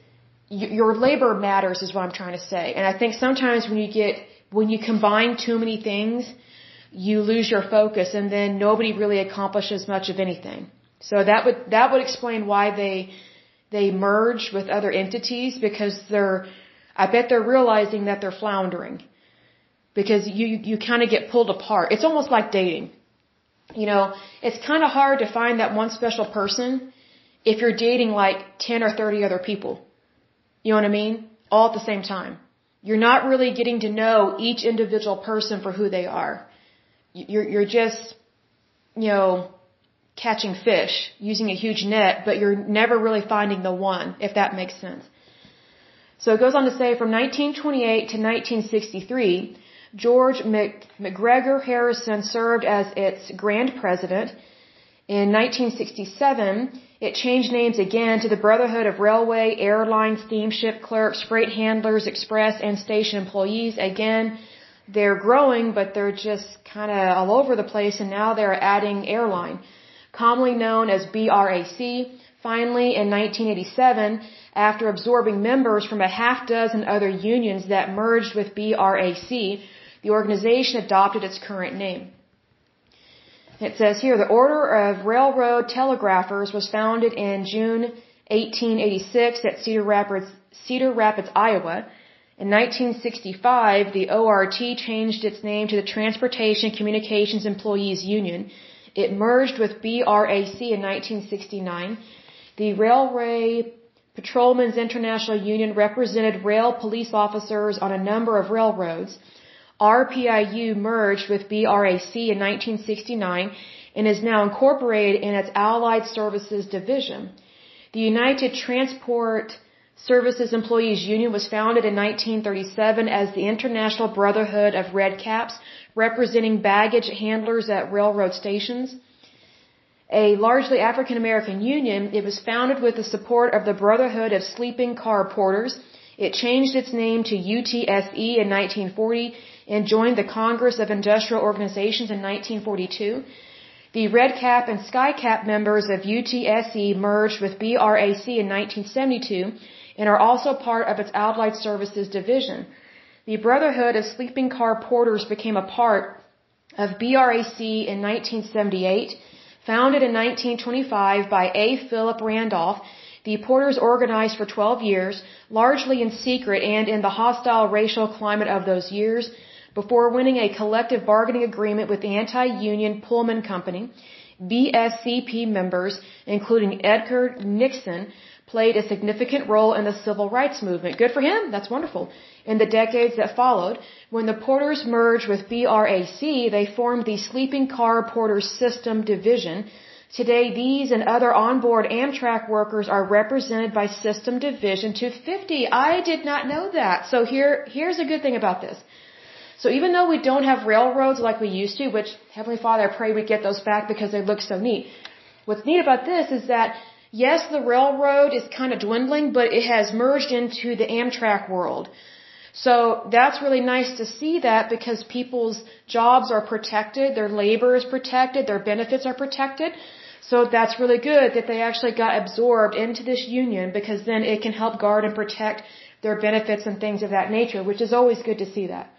your labor matters is what I'm trying to say. And I think sometimes when you get, when you combine too many things, you lose your focus and then nobody really accomplishes much of anything. So that would, that would explain why they, they merge with other entities because they're, I bet they're realizing that they're floundering. Because you, you kind of get pulled apart. It's almost like dating. You know, it's kind of hard to find that one special person if you're dating like 10 or 30 other people. You know what I mean? All at the same time. You're not really getting to know each individual person for who they are. You're, you're just, you know, catching fish using a huge net, but you're never really finding the one, if that makes sense. So it goes on to say from 1928 to 1963, George McGregor Harrison served as its grand president. In 1967, it changed names again to the Brotherhood of Railway, Airline, Steamship Clerks, Freight Handlers, Express, and Station Employees. Again, they're growing, but they're just kind of all over the place, and now they're adding airline. Commonly known as BRAC, finally in 1987, after absorbing members from a half dozen other unions that merged with BRAC, the organization adopted its current name. It says here, the Order of Railroad Telegraphers was founded in June 1886 at Cedar Rapids, Cedar Rapids, Iowa. In 1965, the ORT changed its name to the Transportation Communications Employees Union. It merged with BRAC in 1969. The Railway Patrolmen's International Union represented rail police officers on a number of railroads. RPIU merged with BRAC in 1969 and is now incorporated in its Allied Services Division. The United Transport Services Employees Union was founded in 1937 as the International Brotherhood of Red Caps, representing baggage handlers at railroad stations. A largely African American union, it was founded with the support of the Brotherhood of Sleeping Car Porters. It changed its name to UTSE in 1940 and joined the Congress of Industrial Organizations in 1942. The Red Cap and Sky Cap members of UTSE merged with BRAC in 1972 and are also part of its Allied Services Division. The Brotherhood of Sleeping Car Porters became a part of BRAC in 1978. Founded in 1925 by A. Philip Randolph, the Porters organized for 12 years, largely in secret and in the hostile racial climate of those years, before winning a collective bargaining agreement with the anti-union Pullman Company. BSCP members, including Edgar Nixon, played a significant role in the civil rights movement. Good for him. That's wonderful. In the decades that followed, when the Porters merged with BRAC, they formed the Sleeping Car Porters System Division. Today, these and other onboard Amtrak workers are represented by System Division 250. I did not know that. So here, here's a good thing about this. So even though we don't have railroads like we used to, which Heavenly Father, I pray we get those back because they look so neat. What's neat about this is that yes, the railroad is kind of dwindling, but it has merged into the Amtrak world. So that's really nice to see that because people's jobs are protected, their labor is protected, their benefits are protected. So that's really good that they actually got absorbed into this union because then it can help guard and protect their benefits and things of that nature, which is always good to see that.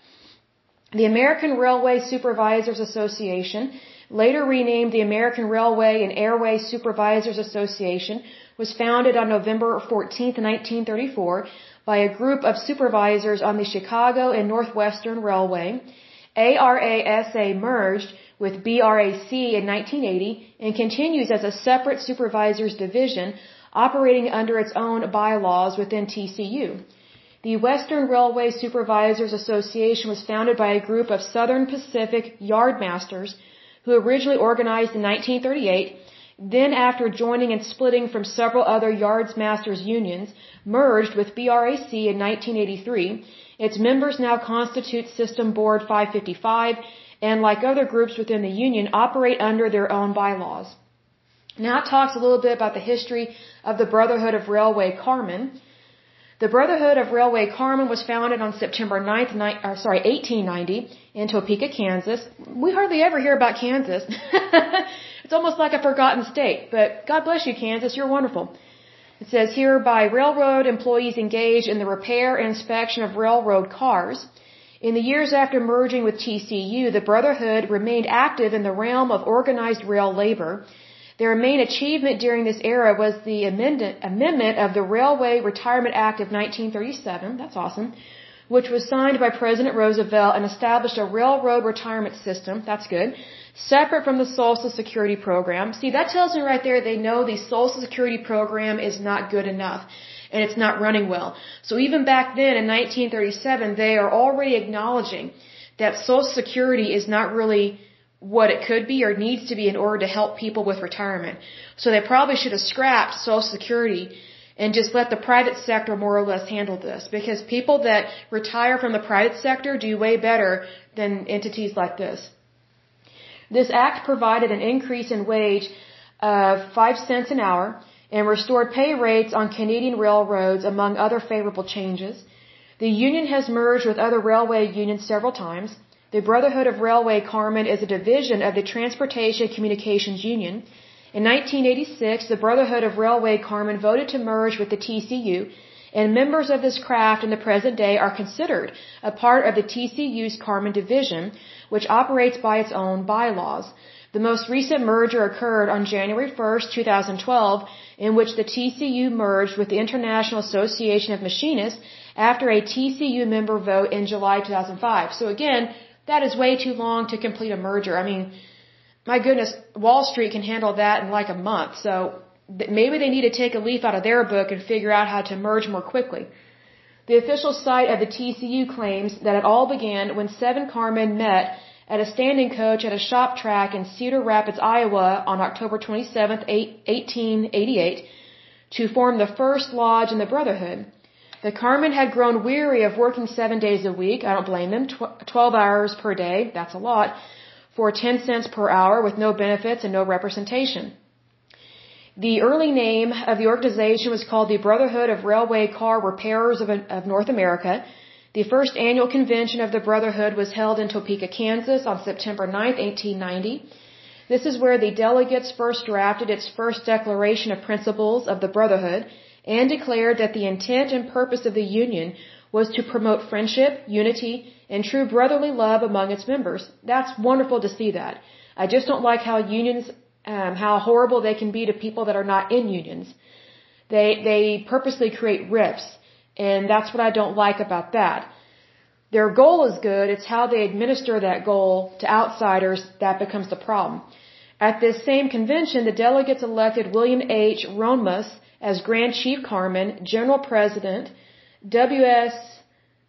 The American Railway Supervisors Association later renamed the American Railway and Airway Supervisors Association, was founded on November 14, 1934 by a group of supervisors on the Chicago and Northwestern Railway. ARASA merged with BRAC in 1980 and continues as a separate supervisors division operating under its own bylaws within TCU. The Western Railway Supervisors Association was founded by a group of Southern Pacific yardmasters who originally organized in 1938, then after joining and splitting from several other yards masters unions, merged with BRAC in 1983. Its members now constitute System Board 555 and like other groups within the union operate under their own bylaws. Now it talks a little bit about the history of the Brotherhood of Railway Carmen. The Brotherhood of Railway Carmen was founded on September 9th, ni- or sorry, 1890 in Topeka, Kansas. We hardly ever hear about Kansas. it's almost like a forgotten state, but God bless you, Kansas. You're wonderful. It says here by railroad employees engaged in the repair and inspection of railroad cars. In the years after merging with TCU, the Brotherhood remained active in the realm of organized rail labor their main achievement during this era was the amendment of the Railway Retirement Act of 1937. That's awesome. Which was signed by President Roosevelt and established a railroad retirement system. That's good. Separate from the Social Security program. See, that tells me right there they know the Social Security program is not good enough and it's not running well. So even back then in 1937, they are already acknowledging that Social Security is not really what it could be or needs to be in order to help people with retirement. So they probably should have scrapped Social Security and just let the private sector more or less handle this because people that retire from the private sector do way better than entities like this. This act provided an increase in wage of 5 cents an hour and restored pay rates on Canadian railroads among other favorable changes. The union has merged with other railway unions several times. The Brotherhood of Railway Carmen is a division of the Transportation Communications Union. In 1986, the Brotherhood of Railway Carmen voted to merge with the TCU, and members of this craft in the present day are considered a part of the TCU's Carmen division, which operates by its own bylaws. The most recent merger occurred on January 1st, 2012, in which the TCU merged with the International Association of Machinists after a TCU member vote in July 2005. So again, that is way too long to complete a merger. I mean, my goodness, Wall Street can handle that in like a month. So maybe they need to take a leaf out of their book and figure out how to merge more quickly. The official site of the TCU claims that it all began when seven carmen met at a standing coach at a shop track in Cedar Rapids, Iowa on October 27, 1888 to form the first lodge in the Brotherhood. The Carmen had grown weary of working seven days a week. I don't blame them. Tw 12 hours per day. That's a lot. For 10 cents per hour with no benefits and no representation. The early name of the organization was called the Brotherhood of Railway Car Repairers of, of North America. The first annual convention of the Brotherhood was held in Topeka, Kansas on September 9, 1890. This is where the delegates first drafted its first declaration of principles of the Brotherhood and declared that the intent and purpose of the Union was to promote friendship, unity, and true brotherly love among its members. That's wonderful to see that. I just don't like how unions, um, how horrible they can be to people that are not in unions. They, they purposely create rifts and that's what I don't like about that. Their goal is good, it's how they administer that goal to outsiders that becomes the problem. At this same convention, the delegates elected William H. Ronemus as Grand Chief Carman, General President, W.S.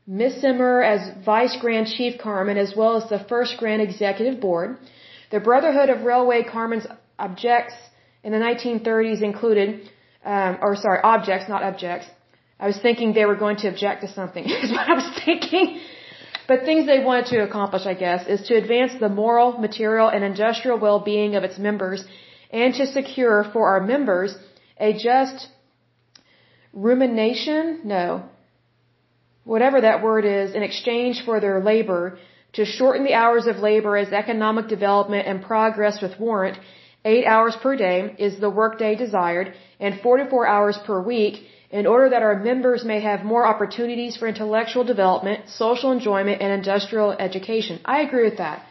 Misheimer as Vice Grand Chief Carman, as well as the first Grand Executive Board. The Brotherhood of Railway Carmen's objects in the 1930s included, um, or sorry, objects, not objects, I was thinking they were going to object to something, is what I was thinking. But things they wanted to accomplish, I guess, is to advance the moral, material, and industrial well-being of its members and to secure for our members a just rumination, no, whatever that word is, in exchange for their labor, to shorten the hours of labor as economic development and progress with warrant, eight hours per day is the workday desired, and 44 hours per week in order that our members may have more opportunities for intellectual development, social enjoyment, and industrial education. I agree with that.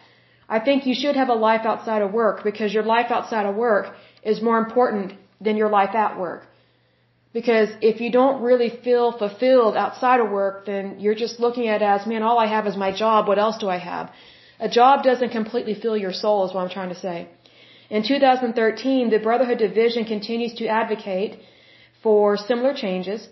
I think you should have a life outside of work because your life outside of work is more important than your life at work. Because if you don't really feel fulfilled outside of work, then you're just looking at it as, man, all I have is my job. What else do I have? A job doesn't completely fill your soul is what I'm trying to say. In 2013, the Brotherhood Division continues to advocate for similar changes.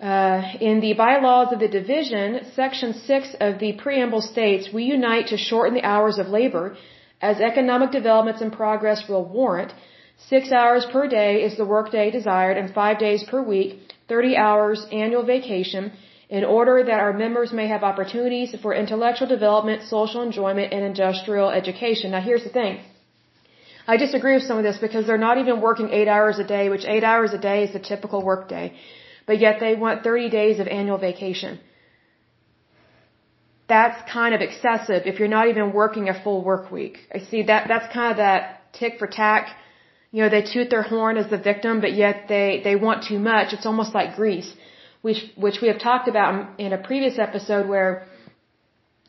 Uh, in the bylaws of the division, Section 6 of the preamble states, We unite to shorten the hours of labor as economic developments and progress will warrant. Six hours per day is the workday desired and five days per week, 30 hours annual vacation in order that our members may have opportunities for intellectual development, social enjoyment, and industrial education. Now here's the thing. I disagree with some of this because they're not even working eight hours a day, which eight hours a day is the typical work day. But yet they want 30 days of annual vacation. That's kind of excessive if you're not even working a full work week. I see that, that's kind of that tick for tack. You know, they toot their horn as the victim, but yet they, they want too much. It's almost like Greece, which, which we have talked about in a previous episode where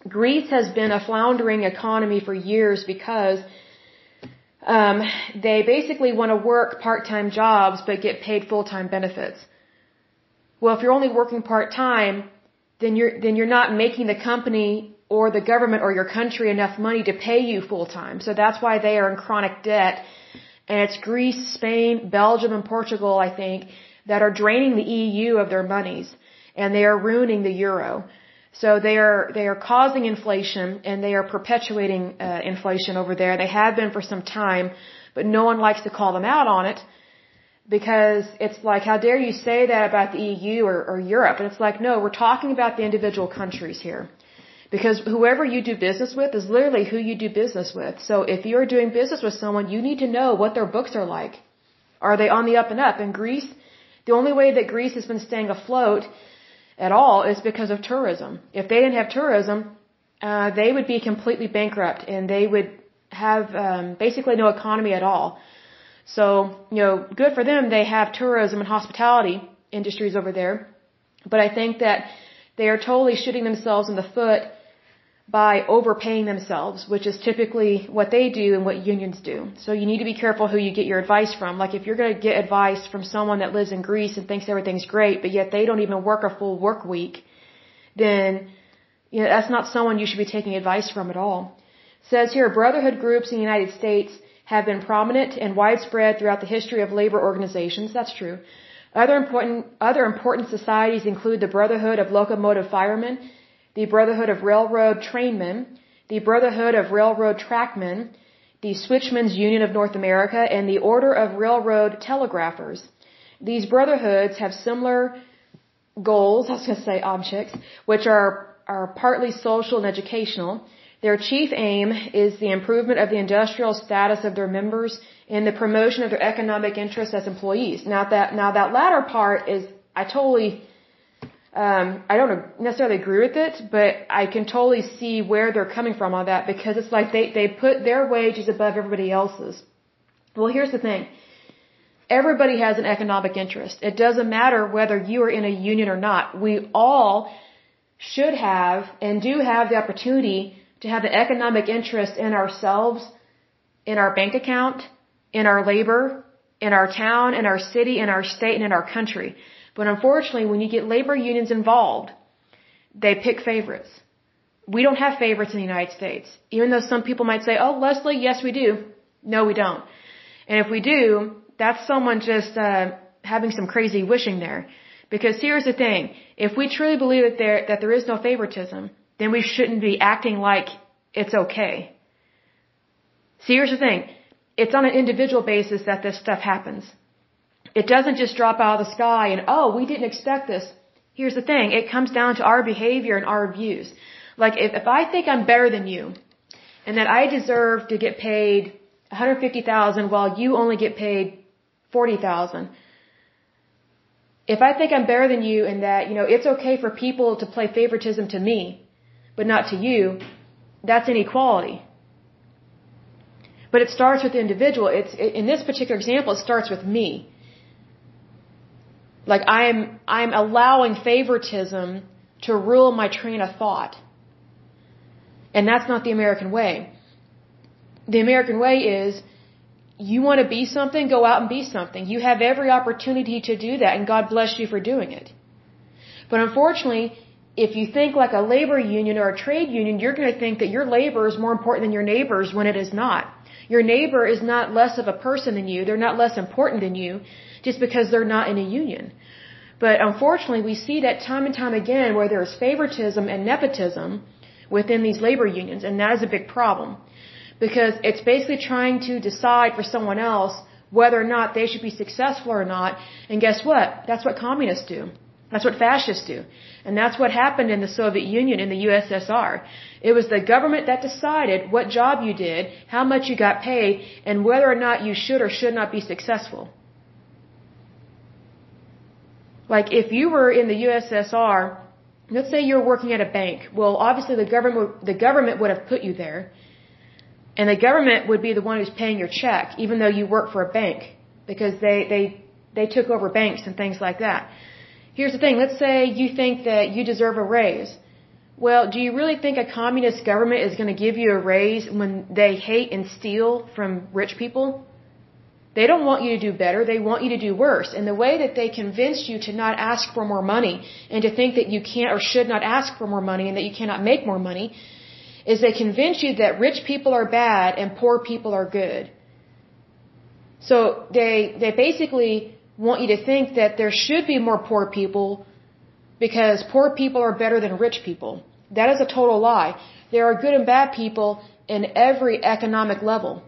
Greece has been a floundering economy for years because um, they basically want to work part-time jobs but get paid full-time benefits. Well, if you're only working part-time, then you're then you're not making the company or the government or your country enough money to pay you full-time. So that's why they are in chronic debt. And it's Greece, Spain, Belgium, and Portugal, I think, that are draining the EU of their monies, and they are ruining the euro. So they are they are causing inflation and they are perpetuating uh, inflation over there. They have been for some time, but no one likes to call them out on it because it's like how dare you say that about the EU or, or Europe? And it's like no, we're talking about the individual countries here. Because whoever you do business with is literally who you do business with. So if you're doing business with someone, you need to know what their books are like. Are they on the up and up? In Greece, the only way that Greece has been staying afloat at all is because of tourism. If they didn't have tourism, uh, they would be completely bankrupt and they would have um, basically no economy at all. So, you know, good for them. They have tourism and hospitality industries over there. But I think that they are totally shooting themselves in the foot by overpaying themselves, which is typically what they do and what unions do. So you need to be careful who you get your advice from. Like if you're going to get advice from someone that lives in Greece and thinks everything's great, but yet they don't even work a full work week, then you know, that's not someone you should be taking advice from at all. It says here, brotherhood groups in the United States have been prominent and widespread throughout the history of labor organizations. That's true. Other important, other important societies include the Brotherhood of Locomotive Firemen the Brotherhood of Railroad Trainmen, the Brotherhood of Railroad Trackmen, the Switchmen's Union of North America, and the Order of Railroad Telegraphers. These brotherhoods have similar goals, I was going to say objects, which are, are partly social and educational. Their chief aim is the improvement of the industrial status of their members and the promotion of their economic interests as employees. Now that, now that latter part is, I totally um, I don't necessarily agree with it, but I can totally see where they're coming from on that because it's like they, they put their wages above everybody else's. Well, here's the thing. Everybody has an economic interest. It doesn't matter whether you are in a union or not. We all should have and do have the opportunity to have an economic interest in ourselves, in our bank account, in our labor, in our town, in our city, in our state, and in our country. But unfortunately, when you get labor unions involved, they pick favorites. We don't have favorites in the United States. Even though some people might say, oh, Lesley, yes, we do. No, we don't. And if we do, that's someone just uh, having some crazy wishing there. Because here's the thing. If we truly believe that there, that there is no favoritism, then we shouldn't be acting like it's okay. See, here's the thing. It's on an individual basis that this stuff happens. It doesn't just drop out of the sky and, oh, we didn't expect this. Here's the thing. It comes down to our behavior and our views. Like, if, if I think I'm better than you, and that I deserve to get paid 150,000 while you only get paid 40,000, if I think I'm better than you and that, you know, it's okay for people to play favoritism to me, but not to you, that's inequality. But it starts with the individual. It's, in this particular example, it starts with me. Like I'm, I'm allowing favoritism to rule my train of thought. And that's not the American way. The American way is, you want to be something, go out and be something. You have every opportunity to do that, and God bless you for doing it. But unfortunately, if you think like a labor union or a trade union, you're going to think that your labor is more important than your neighbor's when it is not. Your neighbor is not less of a person than you. They're not less important than you just because they're not in a union. But unfortunately, we see that time and time again where there is favoritism and nepotism within these labor unions, and that is a big problem. Because it's basically trying to decide for someone else whether or not they should be successful or not. And guess what? That's what communists do. That's what fascists do. And that's what happened in the Soviet Union, in the USSR. It was the government that decided what job you did, how much you got paid, and whether or not you should or should not be successful. Like if you were in the USSR, let's say you're working at a bank. Well, obviously the government the government would have put you there. And the government would be the one who's paying your check even though you work for a bank because they they they took over banks and things like that. Here's the thing, let's say you think that you deserve a raise. Well, do you really think a communist government is going to give you a raise when they hate and steal from rich people? They don't want you to do better, they want you to do worse. And the way that they convince you to not ask for more money and to think that you can't or should not ask for more money and that you cannot make more money is they convince you that rich people are bad and poor people are good. So they, they basically want you to think that there should be more poor people because poor people are better than rich people. That is a total lie. There are good and bad people in every economic level.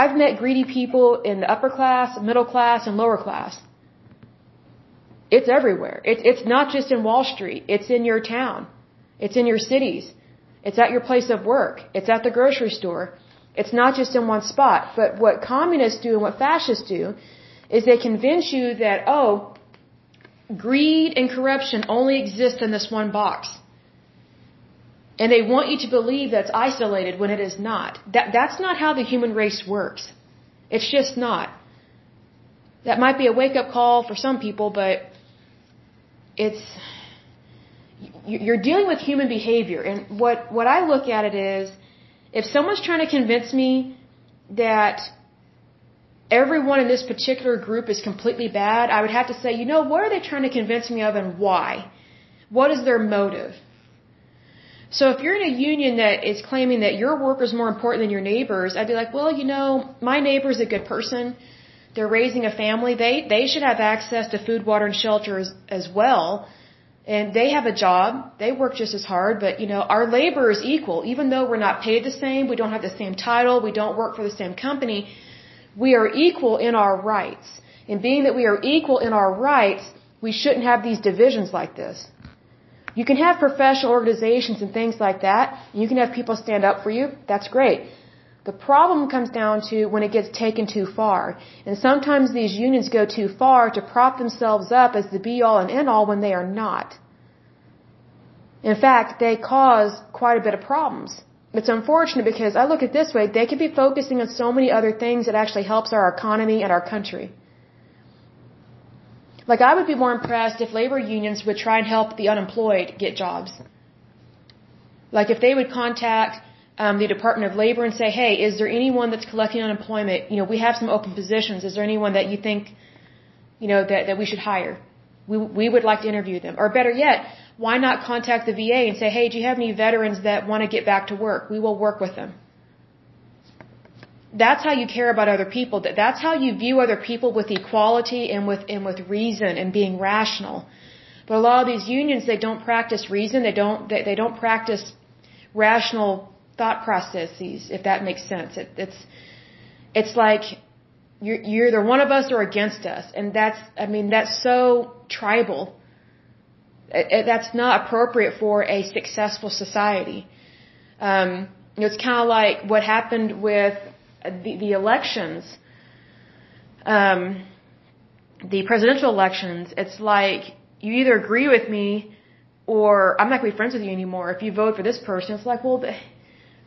I've met greedy people in the upper class, middle class, and lower class. It's everywhere. It's, it's not just in Wall Street. It's in your town. It's in your cities. It's at your place of work. It's at the grocery store. It's not just in one spot. But what communists do and what fascists do is they convince you that, oh, greed and corruption only exist in this one box. And they want you to believe that's isolated when it is not. That, that's not how the human race works. It's just not. That might be a wake up call for some people, but it's, you're dealing with human behavior. And what, what I look at it is, if someone's trying to convince me that everyone in this particular group is completely bad, I would have to say, you know, what are they trying to convince me of and why? What is their motive? So if you're in a union that is claiming that your work is more important than your neighbors, I'd be like, well, you know, my neighbor's a good person. They're raising a family. They they should have access to food, water, and shelter as, as well. And they have a job. They work just as hard, but you know, our labor is equal. Even though we're not paid the same, we don't have the same title, we don't work for the same company, we are equal in our rights. And being that we are equal in our rights, we shouldn't have these divisions like this. You can have professional organizations and things like that. You can have people stand up for you. That's great. The problem comes down to when it gets taken too far. And sometimes these unions go too far to prop themselves up as the be all and end all when they are not. In fact, they cause quite a bit of problems. It's unfortunate because I look at it this way, they could be focusing on so many other things that actually helps our economy and our country. Like I would be more impressed if labor unions would try and help the unemployed get jobs. Like if they would contact um, the Department of Labor and say, "Hey, is there anyone that's collecting unemployment? You know, we have some open positions. Is there anyone that you think, you know, that that we should hire? We we would like to interview them. Or better yet, why not contact the VA and say, "Hey, do you have any veterans that want to get back to work? We will work with them." That's how you care about other people. That's how you view other people with equality and with and with reason and being rational. But a lot of these unions, they don't practice reason. They don't they, they don't practice rational thought processes. If that makes sense, it, it's it's like you're, you're either one of us or against us, and that's I mean that's so tribal. It, it, that's not appropriate for a successful society. Um, you know, it's kind of like what happened with the, the elections, um, the presidential elections, it's like you either agree with me or I'm not going to be friends with you anymore if you vote for this person. It's like, well, the,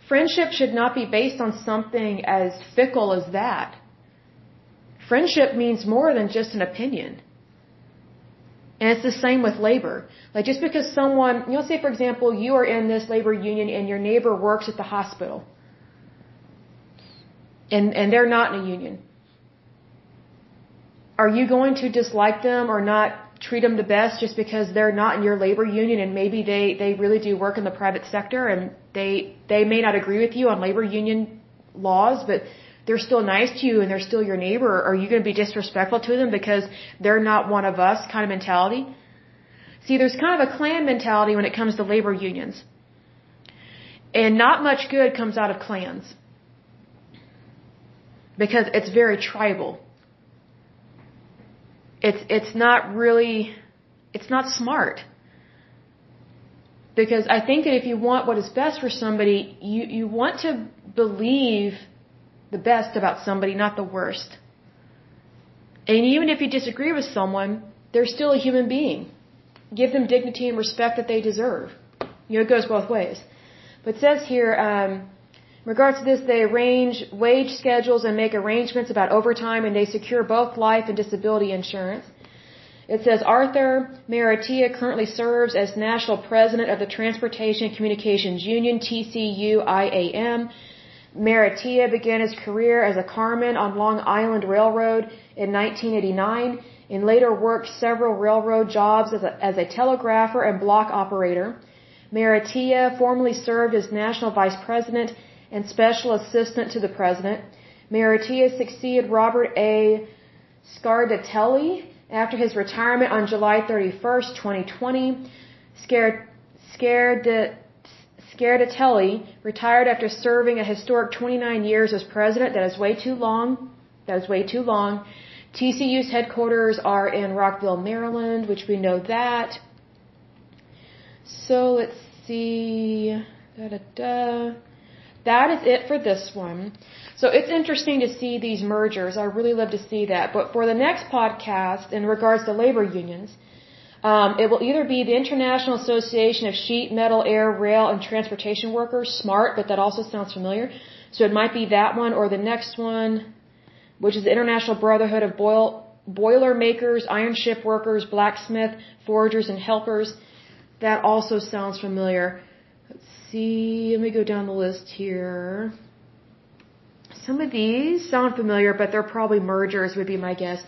friendship should not be based on something as fickle as that. Friendship means more than just an opinion. And it's the same with labor. Like just because someone, you know, say for example, you are in this labor union and your neighbor works at the hospital and and they're not in a union. Are you going to dislike them or not treat them the best just because they're not in your labor union and maybe they they really do work in the private sector and they they may not agree with you on labor union laws but they're still nice to you and they're still your neighbor? Are you going to be disrespectful to them because they're not one of us kind of mentality? See there's kind of a clan mentality when it comes to labor unions. And not much good comes out of clans because it's very tribal. It's it's not really it's not smart. Because I think that if you want what is best for somebody, you, you want to believe the best about somebody, not the worst. And even if you disagree with someone, they're still a human being. Give them dignity and respect that they deserve. You know, it goes both ways. But it says here, um, in regards to this, they arrange wage schedules and make arrangements about overtime, and they secure both life and disability insurance. It says Arthur Maratea currently serves as national president of the Transportation Communications Union, TCU-IAM. Maratea began his career as a carman on Long Island Railroad in 1989 and later worked several railroad jobs as a, as a telegrapher and block operator. Maratea formerly served as national vice president and Special Assistant to the President. Maratea succeeded Robert A. Scardelletti after his retirement on July 31st, 2020. Scardelletti retired after serving a historic 29 years as president. That is way too long. That is way too long. TCU's headquarters are in Rockville, Maryland, which we know that. So let's see. Da, da, da. That is it for this one. So it's interesting to see these mergers. I really love to see that. But for the next podcast, in regards to labor unions, um, it will either be the International Association of Sheet, Metal, Air, Rail, and Transportation Workers, SMART, but that also sounds familiar. So it might be that one or the next one, which is the International Brotherhood of Boil, Boiler Makers, Iron Ship Workers, Blacksmith, Forgers, and Helpers. That also sounds familiar. See, let me go down the list here. Some of these sound familiar, but they're probably mergers would be my guess.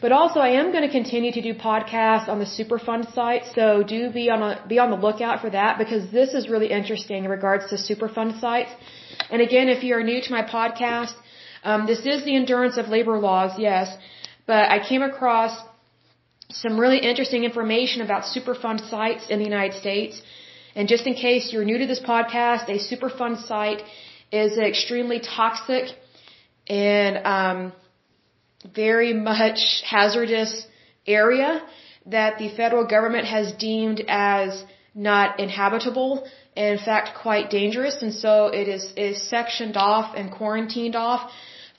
But also, I am going to continue to do podcasts on the Superfund site, so do be on a, be on the lookout for that because this is really interesting in regards to Superfund sites. And again, if you are new to my podcast, um, this is the endurance of labor laws, yes, but I came across some really interesting information about Superfund sites in the United States. And just in case you're new to this podcast, a Superfund site is an extremely toxic and um, very much hazardous area that the federal government has deemed as not inhabitable and in fact quite dangerous and so it is, is sectioned off and quarantined off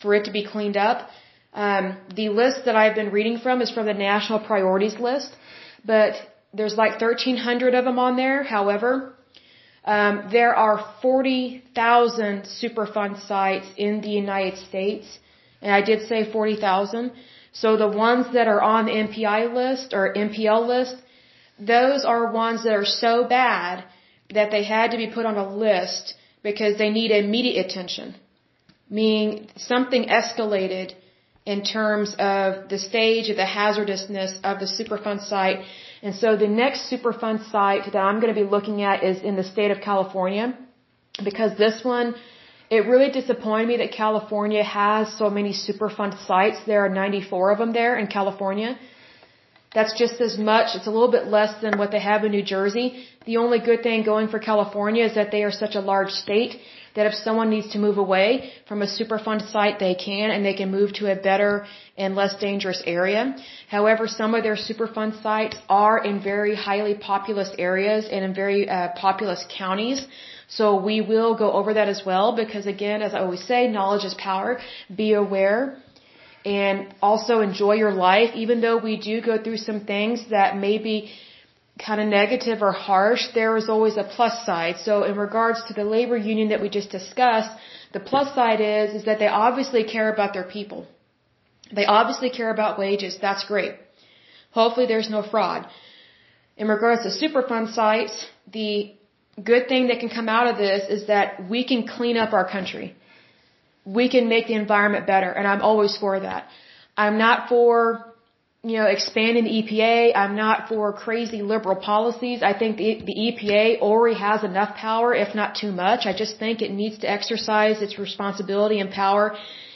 for it to be cleaned up. Um, the list that I've been reading from is from the national priorities list, but there's like 1,300 of them on there. However, um, there are 40,000 Superfund sites in the United States, and I did say 40,000. So the ones that are on the MPI list or NPL list, those are ones that are so bad that they had to be put on a list because they need immediate attention. Meaning something escalated in terms of the stage of the hazardousness of the Superfund site. And so the next Superfund site that I'm going to be looking at is in the state of California because this one, it really disappointed me that California has so many Superfund sites. There are 94 of them there in California. That's just as much. It's a little bit less than what they have in New Jersey. The only good thing going for California is that they are such a large state that if someone needs to move away from a Superfund site, they can and they can move to a better and less dangerous area. However, some of their Superfund sites are in very highly populous areas and in very uh, populous counties. So we will go over that as well because again, as I always say, knowledge is power. Be aware and also enjoy your life even though we do go through some things that maybe kind of negative or harsh, there is always a plus side. So in regards to the labor union that we just discussed, the plus side is, is that they obviously care about their people. They obviously care about wages. That's great. Hopefully there's no fraud. In regards to Superfund sites, the good thing that can come out of this is that we can clean up our country. We can make the environment better, and I'm always for that. I'm not for you know, expanding the EPA. I'm not for crazy liberal policies. I think the, the EPA already has enough power, if not too much. I just think it needs to exercise its responsibility and power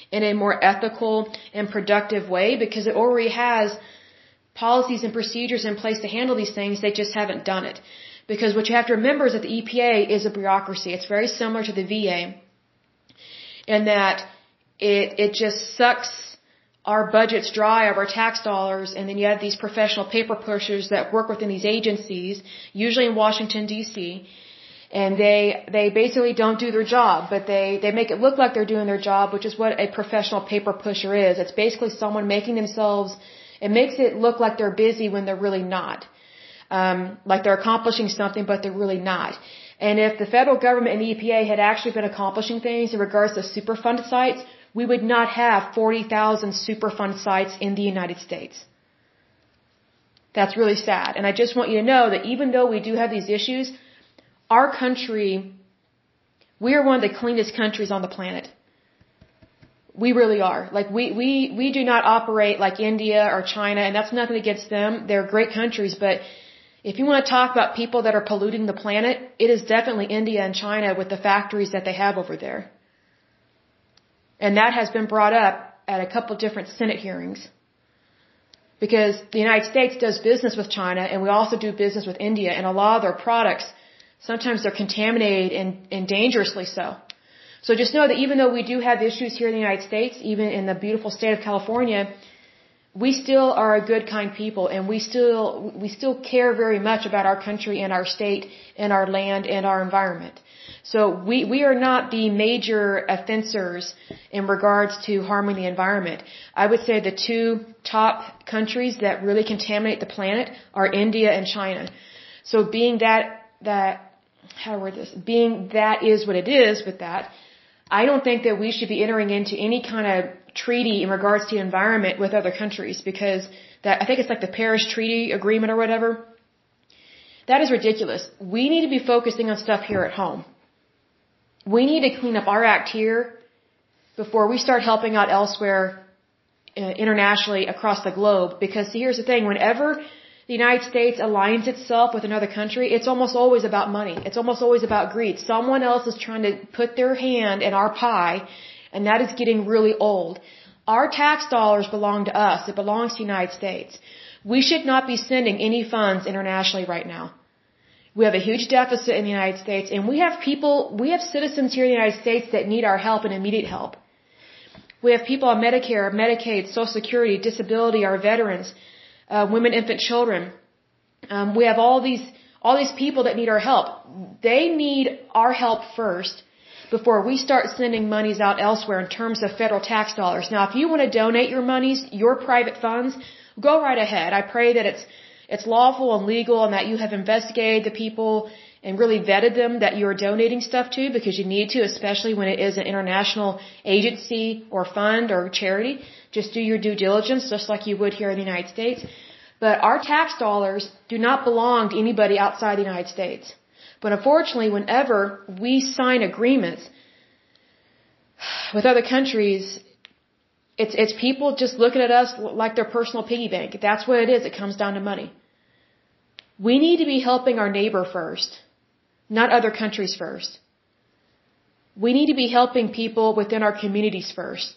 in a more ethical and productive way because it already has policies and procedures in place to handle these things. They just haven't done it. Because what you have to remember is that the EPA is a bureaucracy. It's very similar to the VA in that it, it just sucks our budgets dry of our tax dollars, and then you have these professional paper pushers that work within these agencies, usually in Washington D.C., and they they basically don't do their job, but they they make it look like they're doing their job, which is what a professional paper pusher is. It's basically someone making themselves. It makes it look like they're busy when they're really not, um, like they're accomplishing something, but they're really not. And if the federal government and the EPA had actually been accomplishing things in regards to Superfund sites, we would not have 40,000 Superfund sites in the United States. That's really sad. And I just want you to know that even though we do have these issues, our country, we are one of the cleanest countries on the planet. We really are. Like we, we, we do not operate like India or China and that's nothing against them. They're great countries, but if you want to talk about people that are polluting the planet, it is definitely India and China with the factories that they have over there. And that has been brought up at a couple different Senate hearings. Because the United States does business with China and we also do business with India and a lot of their products, sometimes they're contaminated and, and dangerously so. So just know that even though we do have issues here in the United States, even in the beautiful state of California, we still are a good kind people and we still we still care very much about our country and our state and our land and our environment. So we, we are not the major offenders in regards to harming the environment. I would say the two top countries that really contaminate the planet are India and China. So being that, that, how word this, being that is what it is with that, I don't think that we should be entering into any kind of treaty in regards to the environment with other countries because that, I think it's like the Paris Treaty Agreement or whatever That is ridiculous. We need to be focusing on stuff here at home. We need to clean up our act here before we start helping out elsewhere uh, internationally across the globe. Because see, here's the thing: whenever the United States aligns itself with another country, it's almost always about money. It's almost always about greed. Someone else is trying to put their hand in our pie, and that is getting really old. Our tax dollars belong to us. It belongs to the United States. We should not be sending any funds internationally right now. We have a huge deficit in the United States, and we have people, we have citizens here in the United States that need our help and immediate help. We have people on Medicare, Medicaid, Social Security, disability, our veterans, uh, women, infant, children. Um, we have all these all these people that need our help. They need our help first before we start sending monies out elsewhere in terms of federal tax dollars. Now, if you want to donate your monies, your private funds, go right ahead. I pray that it's it's lawful and legal and that you have investigated the people and really vetted them that you're donating stuff to because you need to, especially when it is an international agency or fund or charity. Just do your due diligence just like you would here in the United States. But our tax dollars do not belong to anybody outside the United States. But unfortunately, whenever we sign agreements with other countries, it's, it's people just looking at us like their personal piggy bank. That's what it is. It comes down to money. We need to be helping our neighbor first not other countries first. We need to be helping people within our communities first.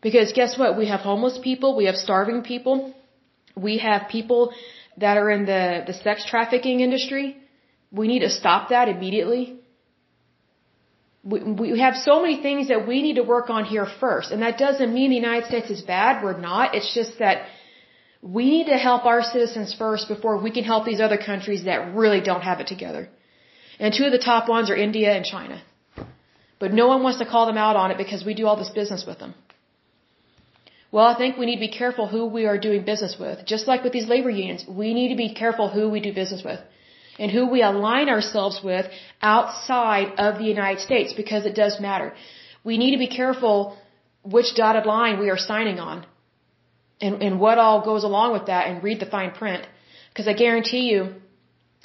Because guess what? We have homeless people, we have starving people, we have people that are in the, the sex trafficking industry. We need to stop that immediately. We, we have so many things that we need to work on here first. And that doesn't mean the United States is bad. We're not. It's just that we need to help our citizens first before we can help these other countries that really don't have it together. And two of the top ones are India and China. But no one wants to call them out on it because we do all this business with them. Well, I think we need to be careful who we are doing business with. Just like with these labor unions, we need to be careful who we do business with and who we align ourselves with outside of the United States because it does matter. We need to be careful which dotted line we are signing on and, and what all goes along with that and read the fine print. Because I guarantee you,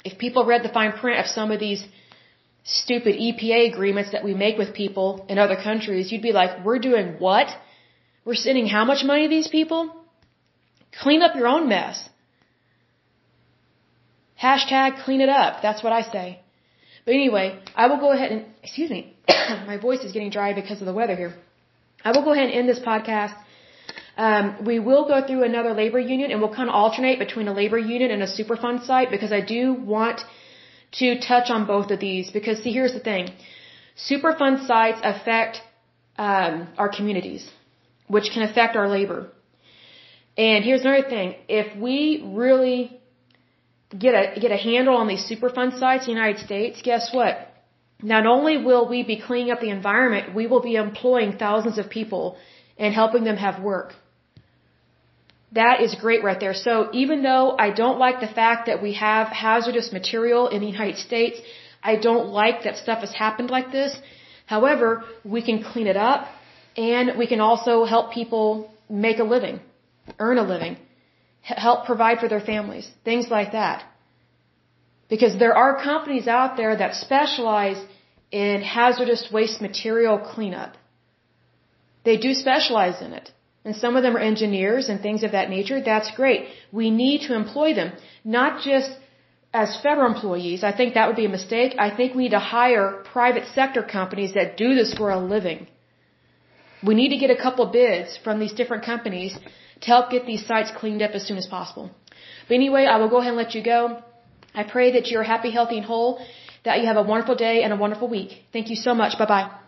if people read the fine print of some of these stupid EPA agreements that we make with people in other countries, you'd be like, we're doing what? We're sending how much money to these people? Clean up your own mess. Hashtag clean it up. That's what I say. But anyway, I will go ahead and, excuse me, my voice is getting dry because of the weather here. I will go ahead and end this podcast um, we will go through another labor union and we'll kind of alternate between a labor union and a Superfund site because I do want to touch on both of these because see, here's the thing. Superfund sites affect um, our communities, which can affect our labor. And here's another thing. If we really get a, get a handle on these Superfund sites in the United States, guess what? Not only will we be cleaning up the environment, we will be employing thousands of people and helping them have work. That is great right there. So even though I don't like the fact that we have hazardous material in the United States, I don't like that stuff has happened like this. However, we can clean it up and we can also help people make a living, earn a living, help provide for their families, things like that. Because there are companies out there that specialize in hazardous waste material cleanup. They do specialize in it and some of them are engineers and things of that nature, that's great. We need to employ them, not just as federal employees. I think that would be a mistake. I think we need to hire private sector companies that do this for a living. We need to get a couple bids from these different companies to help get these sites cleaned up as soon as possible. But anyway, I will go ahead and let you go. I pray that you're happy, healthy, and whole, that you have a wonderful day and a wonderful week. Thank you so much. Bye bye.